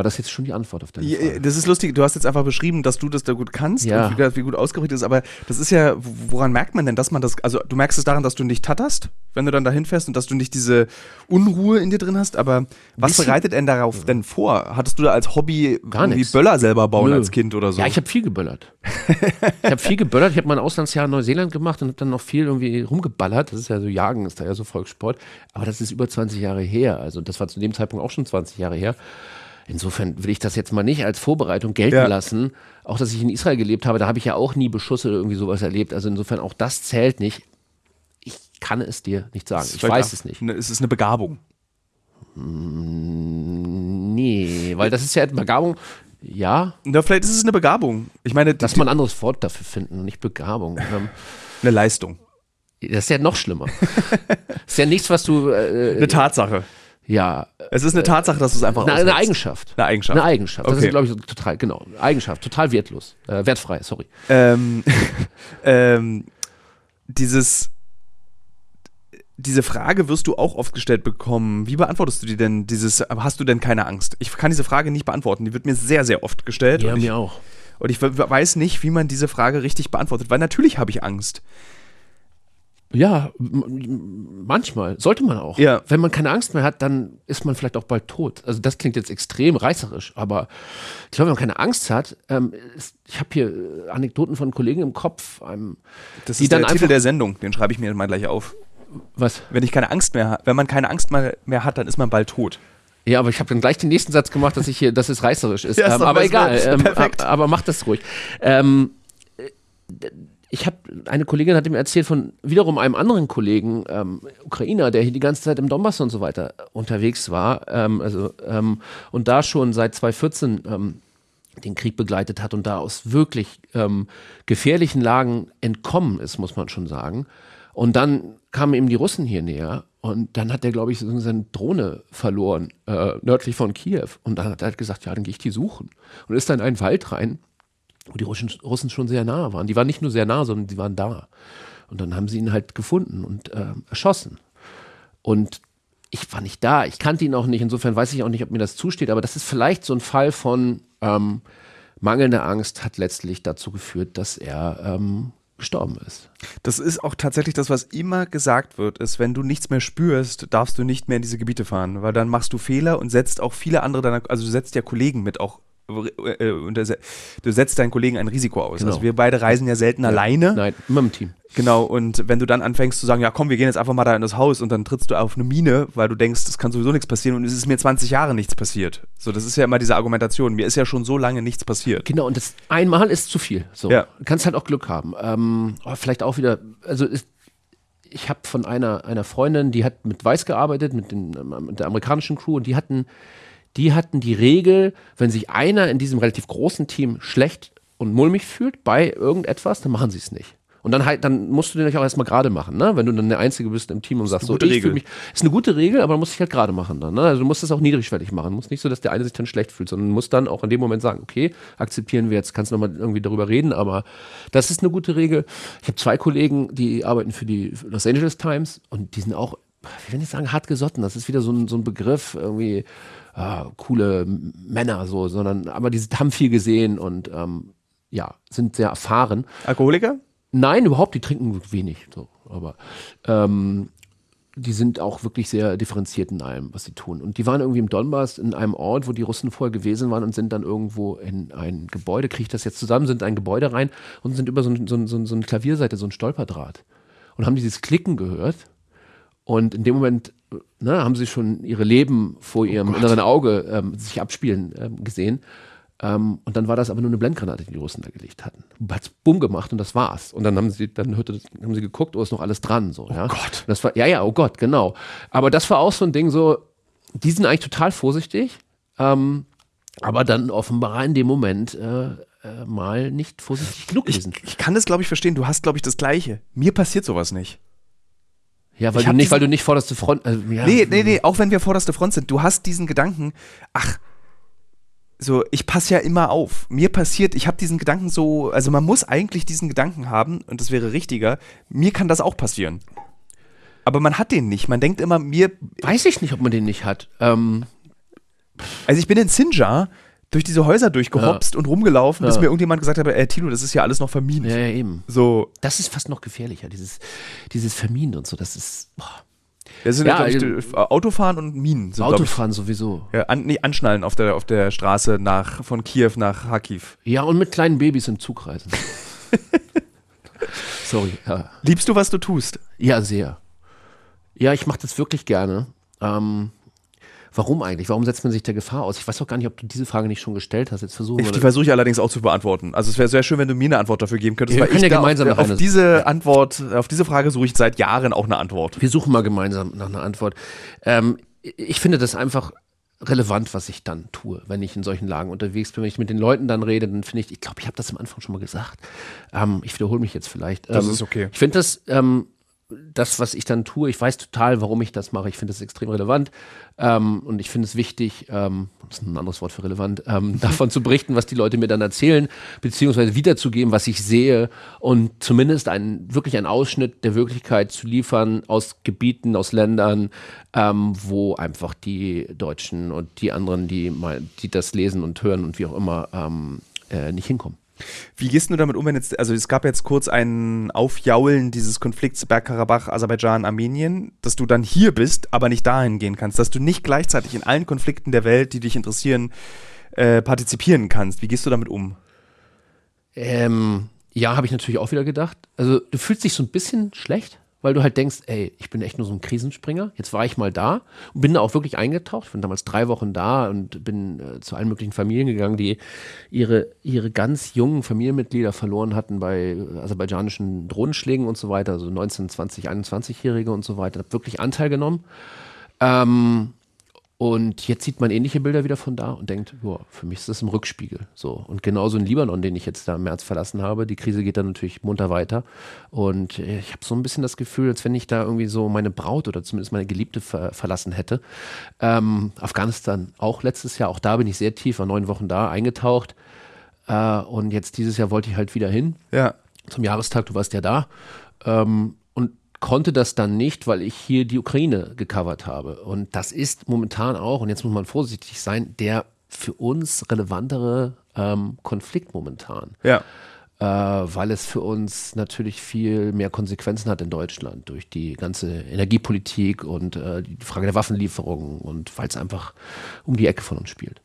War das jetzt schon die Antwort auf deine Frage? Ja, das ist lustig, du hast jetzt einfach beschrieben, dass du das da gut kannst ja. und wie, wie gut ausgeprägt ist, aber das ist ja, woran merkt man denn, dass man das, also du merkst es daran, dass du nicht tatterst, wenn du dann dahin fährst und dass du nicht diese Unruhe in dir drin hast, aber was Bisschen, bereitet denn darauf ja. denn vor? Hattest du da als Hobby Gar irgendwie nix. Böller selber bauen Nö. als Kind oder so? Ja, ich habe viel geböllert. ich habe viel geböllert, ich habe mein Auslandsjahr in Neuseeland gemacht und habe dann noch viel irgendwie rumgeballert, das ist ja so Jagen, ist da ja so Volkssport, aber das ist über 20 Jahre her, also das war zu dem Zeitpunkt auch schon 20 Jahre her. Insofern will ich das jetzt mal nicht als Vorbereitung gelten ja. lassen. Auch, dass ich in Israel gelebt habe, da habe ich ja auch nie Beschusse oder irgendwie sowas erlebt. Also insofern auch das zählt nicht. Ich kann es dir nicht sagen. Ich weiß es nicht. Ne, es ist eine Begabung. Hm, nee, weil das ist ja eine Begabung. Ja. Na, vielleicht ist es eine Begabung. Ich meine, lass mal ein anderes Wort dafür finden, nicht Begabung. Ähm, eine Leistung. Das ist ja noch schlimmer. [LAUGHS] das ist ja nichts, was du. Äh, eine Tatsache. Ja. Es ist eine Tatsache, dass du es einfach Eine, eine Eigenschaft. Eine Eigenschaft. Eine Eigenschaft. Das okay. ist, glaube ich, total, genau. Eigenschaft, total wertlos. Äh, wertfrei, sorry. Ähm, [LAUGHS] ähm, dieses, diese Frage wirst du auch oft gestellt bekommen. Wie beantwortest du die denn? Dieses, hast du denn keine Angst? Ich kann diese Frage nicht beantworten. Die wird mir sehr, sehr oft gestellt. Ja, mir ich, auch. Und ich weiß nicht, wie man diese Frage richtig beantwortet, weil natürlich habe ich Angst. Ja, manchmal. Sollte man auch. Ja. Wenn man keine Angst mehr hat, dann ist man vielleicht auch bald tot. Also das klingt jetzt extrem reißerisch, aber ich glaube, wenn man keine Angst hat, ähm, ist, ich habe hier äh, Anekdoten von Kollegen im Kopf. Ähm, das ist der Titel der Sendung, den schreibe ich mir mal gleich auf. Was? Wenn ich keine Angst mehr wenn man keine Angst mehr, mehr hat, dann ist man bald tot. Ja, aber ich habe dann gleich den nächsten Satz gemacht, dass ich hier, dass es reißerisch ist. Ja, ähm, aber egal. Ähm, aber mach das ruhig. Ähm, ich habe eine Kollegin hat mir erzählt von wiederum einem anderen Kollegen, ähm, Ukrainer, der hier die ganze Zeit im Donbass und so weiter unterwegs war, ähm, also ähm, und da schon seit 2014 ähm, den Krieg begleitet hat und da aus wirklich ähm, gefährlichen Lagen entkommen ist, muss man schon sagen. Und dann kamen eben die Russen hier näher und dann hat er, glaube ich, seine Drohne verloren, äh, nördlich von Kiew. Und dann hat er halt gesagt, ja, dann gehe ich die suchen. Und ist dann in einen Wald rein wo die Russen, Russen schon sehr nah waren. Die waren nicht nur sehr nah, sondern die waren da. Und dann haben sie ihn halt gefunden und äh, erschossen. Und ich war nicht da, ich kannte ihn auch nicht, insofern weiß ich auch nicht, ob mir das zusteht, aber das ist vielleicht so ein Fall von ähm, mangelnder Angst hat letztlich dazu geführt, dass er ähm, gestorben ist. Das ist auch tatsächlich das, was immer gesagt wird, ist, wenn du nichts mehr spürst, darfst du nicht mehr in diese Gebiete fahren, weil dann machst du Fehler und setzt auch viele andere deiner, also du setzt ja Kollegen mit auch du setzt deinen Kollegen ein Risiko aus. Genau. Also wir beide reisen ja selten ja. alleine. Nein, immer im Team. Genau, und wenn du dann anfängst zu sagen, ja komm, wir gehen jetzt einfach mal da in das Haus und dann trittst du auf eine Mine, weil du denkst, es kann sowieso nichts passieren und es ist mir 20 Jahre nichts passiert. So, das ist ja immer diese Argumentation. Mir ist ja schon so lange nichts passiert. Genau, und das einmal ist zu viel. So. Ja. Du kannst halt auch Glück haben. Ähm, vielleicht auch wieder, also ist, ich habe von einer, einer Freundin, die hat mit Weiß gearbeitet, mit, den, mit der amerikanischen Crew und die hatten die hatten die Regel, wenn sich einer in diesem relativ großen Team schlecht und mulmig fühlt bei irgendetwas, dann machen sie es nicht. Und dann halt, dann musst du den auch erstmal gerade machen, ne? Wenn du dann der Einzige bist im Team und sagst, so, ich Regel. fühl mich, ist eine gute Regel, aber man muss sich halt gerade machen dann, ne? Also du musst das auch niedrigschwellig machen. Muss nicht so, dass der eine sich dann schlecht fühlt, sondern muss dann auch in dem Moment sagen, okay, akzeptieren wir jetzt, kannst du nochmal irgendwie darüber reden, aber das ist eine gute Regel. Ich habe zwei Kollegen, die arbeiten für die Los Angeles Times und die sind auch, ich will nicht sagen hart gesotten, das ist wieder so ein, so ein Begriff, irgendwie ah, coole Männer so, sondern, aber die haben viel gesehen und ähm, ja, sind sehr erfahren. Alkoholiker? Nein, überhaupt, die trinken wenig. So. Aber ähm, die sind auch wirklich sehr differenziert in allem, was sie tun. Und die waren irgendwie im Donbass in einem Ort, wo die Russen vorher gewesen waren und sind dann irgendwo in ein Gebäude, kriege ich das jetzt zusammen, sind in ein Gebäude rein und sind über so, ein, so, ein, so, ein, so eine Klavierseite, so ein Stolperdraht. Und haben dieses Klicken gehört. Und in dem Moment ne, haben sie schon ihre Leben vor ihrem inneren Auge ähm, sich abspielen ähm, gesehen. Ähm, und dann war das aber nur eine Blendgranate, die die Russen da gelegt hatten. Hat's bumm gemacht und das war's. Und dann haben sie, dann hörte, haben sie geguckt, oh, ist noch alles dran. So, ja. Gott. Das war, ja, ja, oh Gott, genau. Aber das war auch so ein Ding, so, die sind eigentlich total vorsichtig, ähm, aber dann offenbar in dem Moment äh, äh, mal nicht vorsichtig genug Ich, gewesen. ich kann das, glaube ich, verstehen. Du hast, glaube ich, das Gleiche. Mir passiert sowas nicht. Ja, weil ich du nicht, weil du nicht vorderste Front. Also, ja, Nee, nee, nee, auch wenn wir vorderste Front sind, du hast diesen Gedanken, ach, so, ich passe ja immer auf. Mir passiert, ich habe diesen Gedanken so, also man muss eigentlich diesen Gedanken haben, und das wäre richtiger, mir kann das auch passieren. Aber man hat den nicht. Man denkt immer, mir, Weiß ich nicht, ob man den nicht hat. Ähm, also ich bin in Sinjar durch diese Häuser durchgehopst und rumgelaufen, bis Ja. mir irgendjemand gesagt hat, äh, Tilo, das ist ja alles noch vermint. ja, ja, eben. So, Das ist fast noch gefährlicher, dieses, dieses Verminen und so. Das ist boah. das sind Ja, ja, ich, also- äh, Autofahren und Minen. Sind, Autofahren sowieso. ja, an, nee, anschnallen auf der, auf der Straße nach, von Kiew nach Kharkiv. Ja, und mit kleinen Babys im Zug reisen. [LAUGHS] Sorry. Ja, Liebst du, was du tust? ja sehr. Ja, ich mache das wirklich gerne. Ähm, warum eigentlich? Warum setzt man sich der Gefahr aus? Ich weiß auch gar nicht, ob du diese Frage nicht schon gestellt hast. Jetzt versuchen wir Die das. versuche ich allerdings auch zu beantworten. Also es wäre sehr schön, wenn du mir eine Antwort dafür geben könntest. Wir können ich ja gemeinsam auf, nach auf diese Antwort, auf diese Frage suche ich seit Jahren auch eine Antwort. Wir suchen mal gemeinsam nach einer Antwort. Ähm, ich finde das einfach relevant, was ich dann tue, wenn ich in solchen Lagen unterwegs bin. Wenn ich mit den Leuten dann rede, dann finde ich, ich glaube, ich habe das am Anfang schon mal gesagt. Ähm, ich wiederhole mich jetzt vielleicht. Das ähm, ist okay. Ich finde das, ähm, das, was ich dann tue, ich weiß total, warum ich das mache. Ich finde das extrem relevant. Ähm, und ich finde es wichtig, ähm, das ist ein anderes Wort für relevant, ähm, [LAUGHS] davon zu berichten, was die Leute mir dann erzählen, beziehungsweise wiederzugeben, was ich sehe und zumindest einen, wirklich einen Ausschnitt der Wirklichkeit zu liefern aus Gebieten, aus Ländern, ähm, wo einfach die Deutschen und die anderen, die, mal, die das lesen und hören und wie auch immer, ähm, äh, nicht hinkommen. Wie gehst du damit um, wenn jetzt, also es gab jetzt kurz ein Aufjaulen dieses Konflikts Bergkarabach, Aserbaidschan, Armenien, dass du dann hier bist, aber nicht dahin gehen kannst, dass du nicht gleichzeitig in allen Konflikten der Welt, die dich interessieren, äh, partizipieren kannst. Wie gehst du damit um? Ähm, ja, habe ich natürlich auch wieder gedacht. Also du fühlst dich so ein bisschen schlecht, weil du halt denkst, ey, ich bin echt nur so ein Krisenspringer. Jetzt war ich mal da und bin da auch wirklich eingetaucht. Ich bin damals drei Wochen da und bin äh, zu allen möglichen Familien gegangen, die ihre, ihre ganz jungen Familienmitglieder verloren hatten bei aserbaidschanischen Drohnenschlägen und so weiter, also 19, 20, 21-Jährige und so weiter. Hab wirklich Anteil genommen. Ähm, und jetzt sieht man ähnliche Bilder wieder von da und denkt, boah, für mich ist das im Rückspiegel. So. Und genauso in Libanon, den ich jetzt da im März verlassen habe, die Krise geht dann natürlich munter weiter. Und äh, ich habe so ein bisschen das Gefühl, als wenn ich da irgendwie so meine Braut oder zumindest meine Geliebte ver verlassen hätte. Ähm, Afghanistan auch letztes Jahr, auch da bin ich sehr tief, war neun Wochen da, eingetaucht. Äh, und jetzt dieses Jahr wollte ich halt wieder hin Ja. zum Jahrestag, du warst ja da, ähm, konnte das dann nicht, weil ich hier die Ukraine gecovert habe. Und das ist momentan auch, und jetzt muss man vorsichtig sein, der für uns relevantere ähm, Konflikt momentan. Ja. Äh, weil es für uns natürlich viel mehr Konsequenzen hat in Deutschland durch die ganze Energiepolitik und äh, die Frage der Waffenlieferungen und weil es einfach um die Ecke von uns spielt.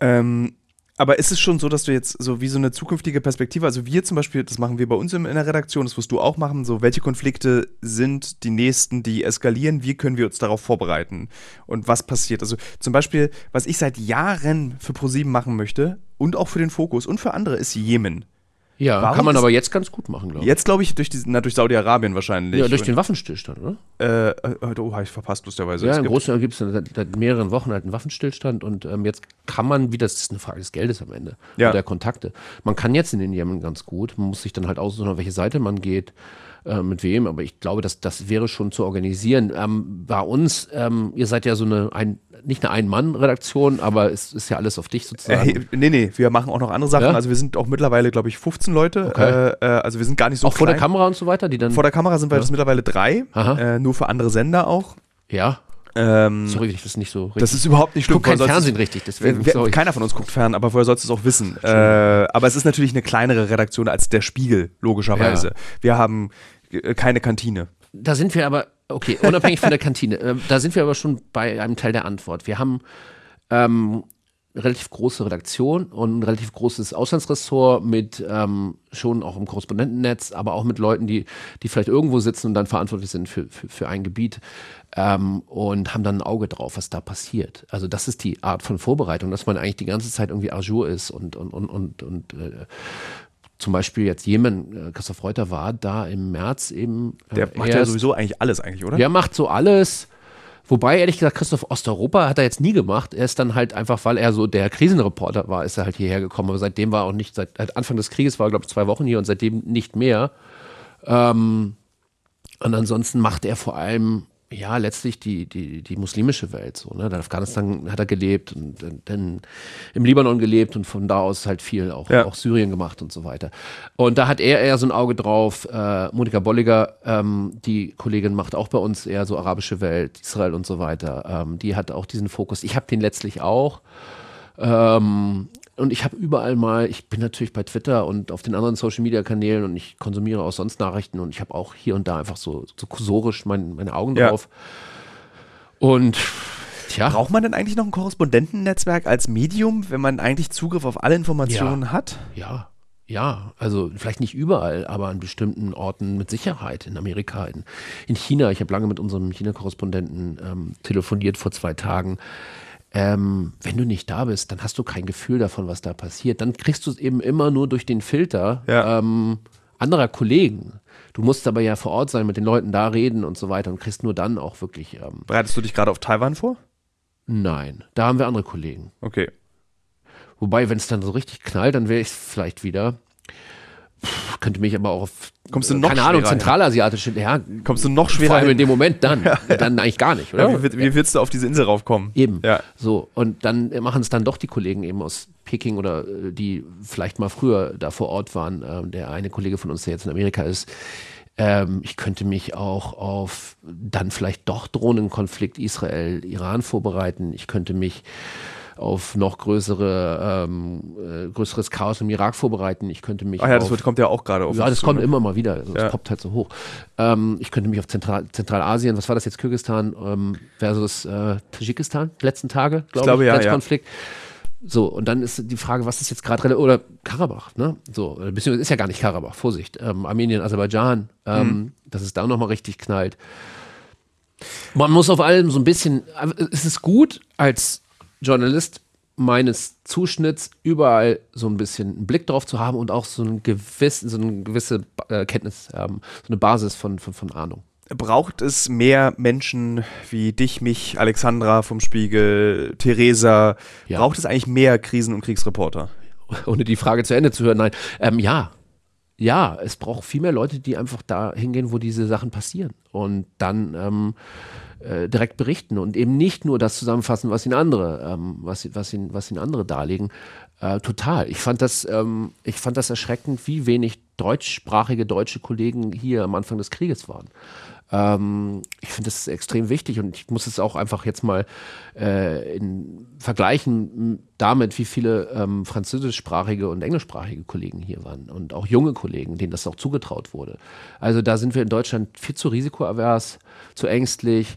Ähm, aber ist es schon so, dass du jetzt so wie so eine zukünftige Perspektive, also wir zum Beispiel, das machen wir bei uns in, der Redaktion, das wirst du auch machen, so welche Konflikte sind die nächsten, die eskalieren, wie können wir uns darauf vorbereiten und was passiert? Also zum Beispiel, was ich seit Jahren für ProSieben machen möchte und auch für den Fokus und für andere ist Jemen. Ja, Warum kann man aber jetzt ganz gut machen, glaube ich. Jetzt glaube ich durch, na, durch Saudi-Arabien wahrscheinlich. Ja, durch den Waffenstillstand, oder? äh, äh, oh, habe ich verpasst, lustigerweise. Ja, Es in gibt- Großteil gibt es seit, seit mehreren Wochen halt einen Waffenstillstand und ähm, jetzt kann man wieder, das ist eine Frage des Geldes am Ende Ja. und der Kontakte. Man kann jetzt in den Jemen ganz gut, man muss sich dann halt aussuchen, auf welche Seite man geht, äh, mit wem, aber ich glaube, dass das wäre schon zu organisieren. Ähm, bei uns, ähm, ihr seid ja so eine, ein, nicht eine Ein-Mann-Redaktion, aber es ist ja alles auf dich Äh, sozusagen. hey, nee, nee, wir machen auch noch andere Sachen. Ja? Also wir sind auch mittlerweile, glaube ich, 15 Leute. Okay. Äh, äh, also wir sind gar nicht so auch vor der klein. Kamera und so weiter, die dann. Vor der Kamera sind wir jetzt mittlerweile drei. Äh, nur für andere Sender auch. ja, Ähm, sorry, ich das nicht so richtig. das ist überhaupt nicht ich schlimm. gucke kein Fernsehen richtig, deswegen. Wer, keiner von uns guckt fern, aber woher sollst du es auch wissen? Äh, aber es ist natürlich eine kleinere Redaktion als der Spiegel, logischerweise. Ja. Wir haben äh, keine Kantine. Da sind wir aber, okay, unabhängig von der Kantine, äh, da sind wir aber schon bei einem Teil der Antwort. Wir haben ähm, eine relativ große Redaktion und ein relativ großes Auslandsressort mit ähm, schon auch im Korrespondentennetz, aber auch mit Leuten, die, die vielleicht irgendwo sitzen und dann verantwortlich sind für, für, für ein Gebiet ähm, und haben dann ein Auge drauf, was da passiert. Also das ist die Art von Vorbereitung, dass man eigentlich die ganze Zeit irgendwie à jour ist und, und, und, und, und äh, zum Beispiel jetzt Jemen, äh, Christoph Reuter war da im März eben. äh, Der macht ja sowieso eigentlich alles, eigentlich, oder? der macht so alles. Wobei, ehrlich gesagt, Christoph Osteuropa hat er jetzt nie gemacht. Er ist dann halt einfach, weil er so der Krisenreporter war, ist er halt hierher gekommen. Aber seitdem war er auch nicht, seit seit Anfang des Krieges war er, glaube ich, zwei Wochen hier und seitdem nicht mehr. Ähm, und ansonsten macht er vor allem, ja, letztlich die, die, die muslimische Welt so. Ne? In Afghanistan hat er gelebt und dann- im Libanon gelebt und von da aus halt viel auch, Ja. auch Syrien gemacht und so weiter. Und da hat er eher so ein Auge drauf. Äh, Monika Bolliger, ähm, die Kollegin, macht auch bei uns eher so arabische Welt, Israel und so weiter. Ähm, die hat auch diesen Fokus. Ich habe den letztlich auch. Ähm, und ich habe überall mal, ich bin natürlich bei Twitter und auf den anderen Social Media Kanälen und ich konsumiere auch sonst Nachrichten und ich habe auch hier und da einfach so, so kursorisch mein, meine Augen Ja. drauf. Und tja, Braucht man denn eigentlich noch ein Korrespondentennetzwerk als Medium, wenn man eigentlich Zugriff auf alle Informationen hat? ja, ja, also vielleicht nicht überall, aber an bestimmten Orten mit Sicherheit. In Amerika, in, in China. Ich habe lange mit unserem China-Korrespondenten ähm, telefoniert vor zwei Tagen. Ähm, wenn du nicht da bist, dann hast du kein Gefühl davon, was da passiert. Dann kriegst du es eben immer nur durch den Filter Ja. ähm, anderer Kollegen. Du musst aber ja vor Ort sein, mit den Leuten da reden und so weiter und kriegst nur dann auch wirklich. Ähm, Bereitest du dich gerade auf Taiwan vor? nein, da haben wir andere Kollegen. Okay. Wobei, wenn es dann so richtig knallt, dann wäre ich vielleicht wieder. Pff, könnte mich aber auch auf, Kommst du äh, noch keine Ahnung, zentralasiatische, ja, Kommst du noch vor schwerer allem in dem Moment dann. [LAUGHS] Dann eigentlich gar nicht, oder? Ja, wie, wie willst du auf diese Insel raufkommen? Eben. Ja. So, und dann machen es dann doch die Kollegen eben aus Peking oder äh, die vielleicht mal früher da vor Ort waren. Ähm, der eine Kollege von uns, der jetzt in Amerika ist. Ähm, ich könnte mich auch auf dann vielleicht doch Drohnenkonflikt Israel-Iran vorbereiten. Ich könnte mich auf noch größere, ähm, äh, größeres Chaos im Irak vorbereiten. Ich könnte mich Ach ja, auf, das wird, kommt ja auch gerade auf ja, das zu, kommt ne? immer mal wieder. Also Ja. Es poppt halt so hoch. Ähm, ich könnte mich auf Zentral Zentralasien, was war das jetzt, Kirgisistan ähm, versus äh, Tadschikistan, letzten Tage, glaube ich, glaube, ja, ja. Grenzkonflikt. So, und dann ist die Frage, was ist jetzt gerade oder Karabach, ne? So, äh, beziehungsweise ist ja gar nicht Karabach, Vorsicht. Ähm, Armenien, Aserbaidschan, ähm, Mhm. dass es da nochmal richtig knallt. Man muss auf allem so ein bisschen, es ist gut als Journalist meines Zuschnitts überall so ein bisschen einen Blick drauf zu haben und auch so, ein gewiss, so eine gewisse äh, Kenntnis haben, so eine Basis von, von, von Ahnung. Braucht es mehr Menschen wie dich, mich, Alexandra vom Spiegel, Theresa? Ja. Braucht es eigentlich mehr Krisen- und Kriegsreporter? [LAUGHS] ohne die Frage zu Ende zu hören, nein. Ähm, ja. Ja, es braucht viel mehr Leute, die einfach da hingehen, wo diese Sachen passieren und dann ähm, äh, direkt berichten und eben nicht nur das zusammenfassen, was ihnen andere, ähm, was, was, ihnen, was ihnen andere darlegen. Äh, total. Ich fand das, ähm, ich fand das erschreckend, wie wenig deutschsprachige deutsche Kollegen hier am Anfang des Krieges waren. Ähm, ich finde das extrem wichtig und ich muss es auch einfach jetzt mal äh, in vergleichen damit, wie viele ähm, französischsprachige und englischsprachige Kollegen hier waren und auch junge Kollegen, denen das auch zugetraut wurde. Also da sind wir in Deutschland viel zu risikoavers, zu ängstlich.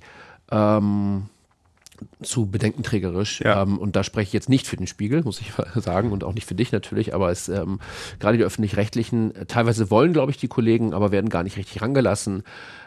Ähm, zu bedenkenträgerisch. Ja. Ähm, und da spreche ich jetzt nicht für den Spiegel, muss ich [LAUGHS] sagen, und auch nicht für dich natürlich, aber es ähm, gerade die öffentlich-rechtlichen, äh, teilweise wollen, glaube ich, die Kollegen, aber werden gar nicht richtig rangelassen.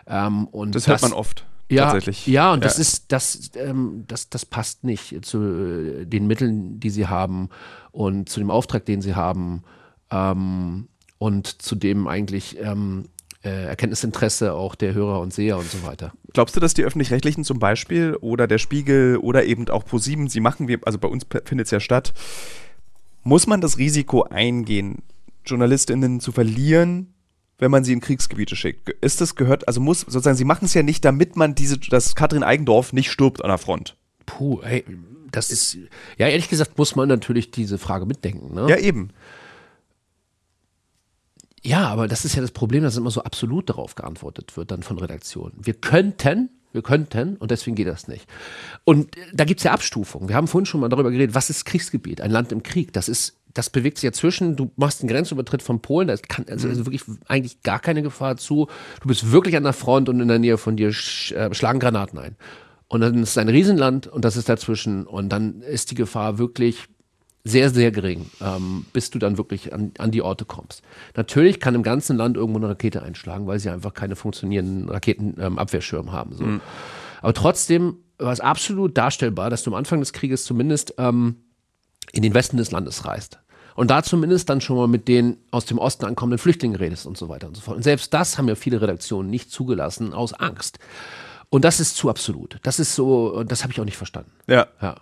Ähm, und Das, hört man oft. ja, tatsächlich. Ja, und das ist, das, ähm, das, das passt nicht zu äh, den Mitteln, die sie haben und zu dem Auftrag, den sie haben. Ähm, und zudem eigentlich ähm, äh, Erkenntnisinteresse auch der Hörer und Seher und so weiter. Glaubst du, dass die Öffentlich-Rechtlichen zum Beispiel oder der Spiegel oder eben auch ProSieben, sie machen wir, also bei uns findet es ja statt, muss man das Risiko eingehen, JournalistInnen zu verlieren, wenn man sie in Kriegsgebiete schickt? Ist das gehört, also muss sozusagen, sie machen es ja nicht, damit man diese, dass Katrin Eigendorf nicht stirbt an der Front. Puh, ey, das ist, ja, ehrlich gesagt muss man natürlich diese Frage mitdenken. Ne? Ja, eben. Ja, aber das ist ja das Problem, dass immer so absolut darauf geantwortet wird dann von Redaktionen. Wir könnten, wir könnten und deswegen geht das nicht. Und da gibt es ja Abstufungen. Wir haben vorhin schon mal darüber geredet, was ist Kriegsgebiet? Ein Land im Krieg. Das ist, das bewegt sich ja zwischen, du machst einen Grenzübertritt von Polen, da kann also, also wirklich eigentlich gar keine Gefahr zu. Du bist wirklich an der Front und in der Nähe von dir sch, äh, schlagen Granaten ein. Und dann ist es ein Riesenland und das ist dazwischen. Und dann ist die Gefahr wirklich sehr, sehr gering, ähm, bis du dann wirklich an, an, die Orte kommst. Natürlich kann im ganzen Land irgendwo eine Rakete einschlagen, weil sie einfach keine funktionierenden Raketenabwehrschirme ähm, haben. So. Mhm. Aber trotzdem war es absolut darstellbar, dass du am Anfang des Krieges zumindest ähm, in den Westen des Landes reist. Und da zumindest dann schon mal mit den aus dem Osten ankommenden Flüchtlingen redest und so weiter und so fort. Und selbst das haben ja viele Redaktionen nicht zugelassen aus Angst. Und das ist zu absolut. Das ist so, das habe ich auch nicht verstanden. Ja. ja.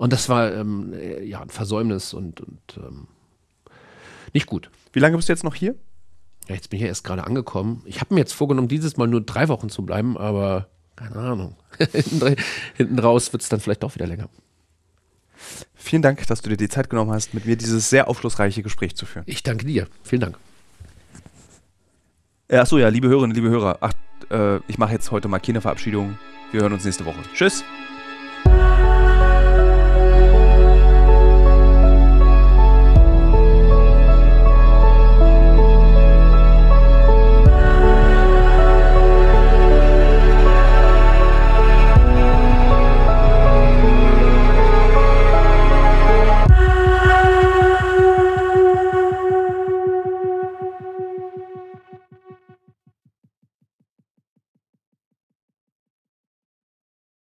Und das war ähm, ja ein Versäumnis und, und ähm, nicht gut. Wie lange bist du jetzt noch hier? Ja, jetzt bin ich ja erst gerade angekommen. Ich habe mir jetzt vorgenommen, dieses Mal nur drei Wochen zu bleiben, aber keine Ahnung. [LAUGHS] hinten, raus wird es dann vielleicht doch wieder länger. Vielen Dank, dass du dir die Zeit genommen hast, mit mir dieses sehr aufschlussreiche Gespräch zu führen. Ich danke dir. Vielen Dank. Achso, ja, liebe Hörerinnen, liebe Hörer. Ach, äh, ich mache jetzt heute mal keine Verabschiedung. Wir hören uns nächste Woche. Tschüss.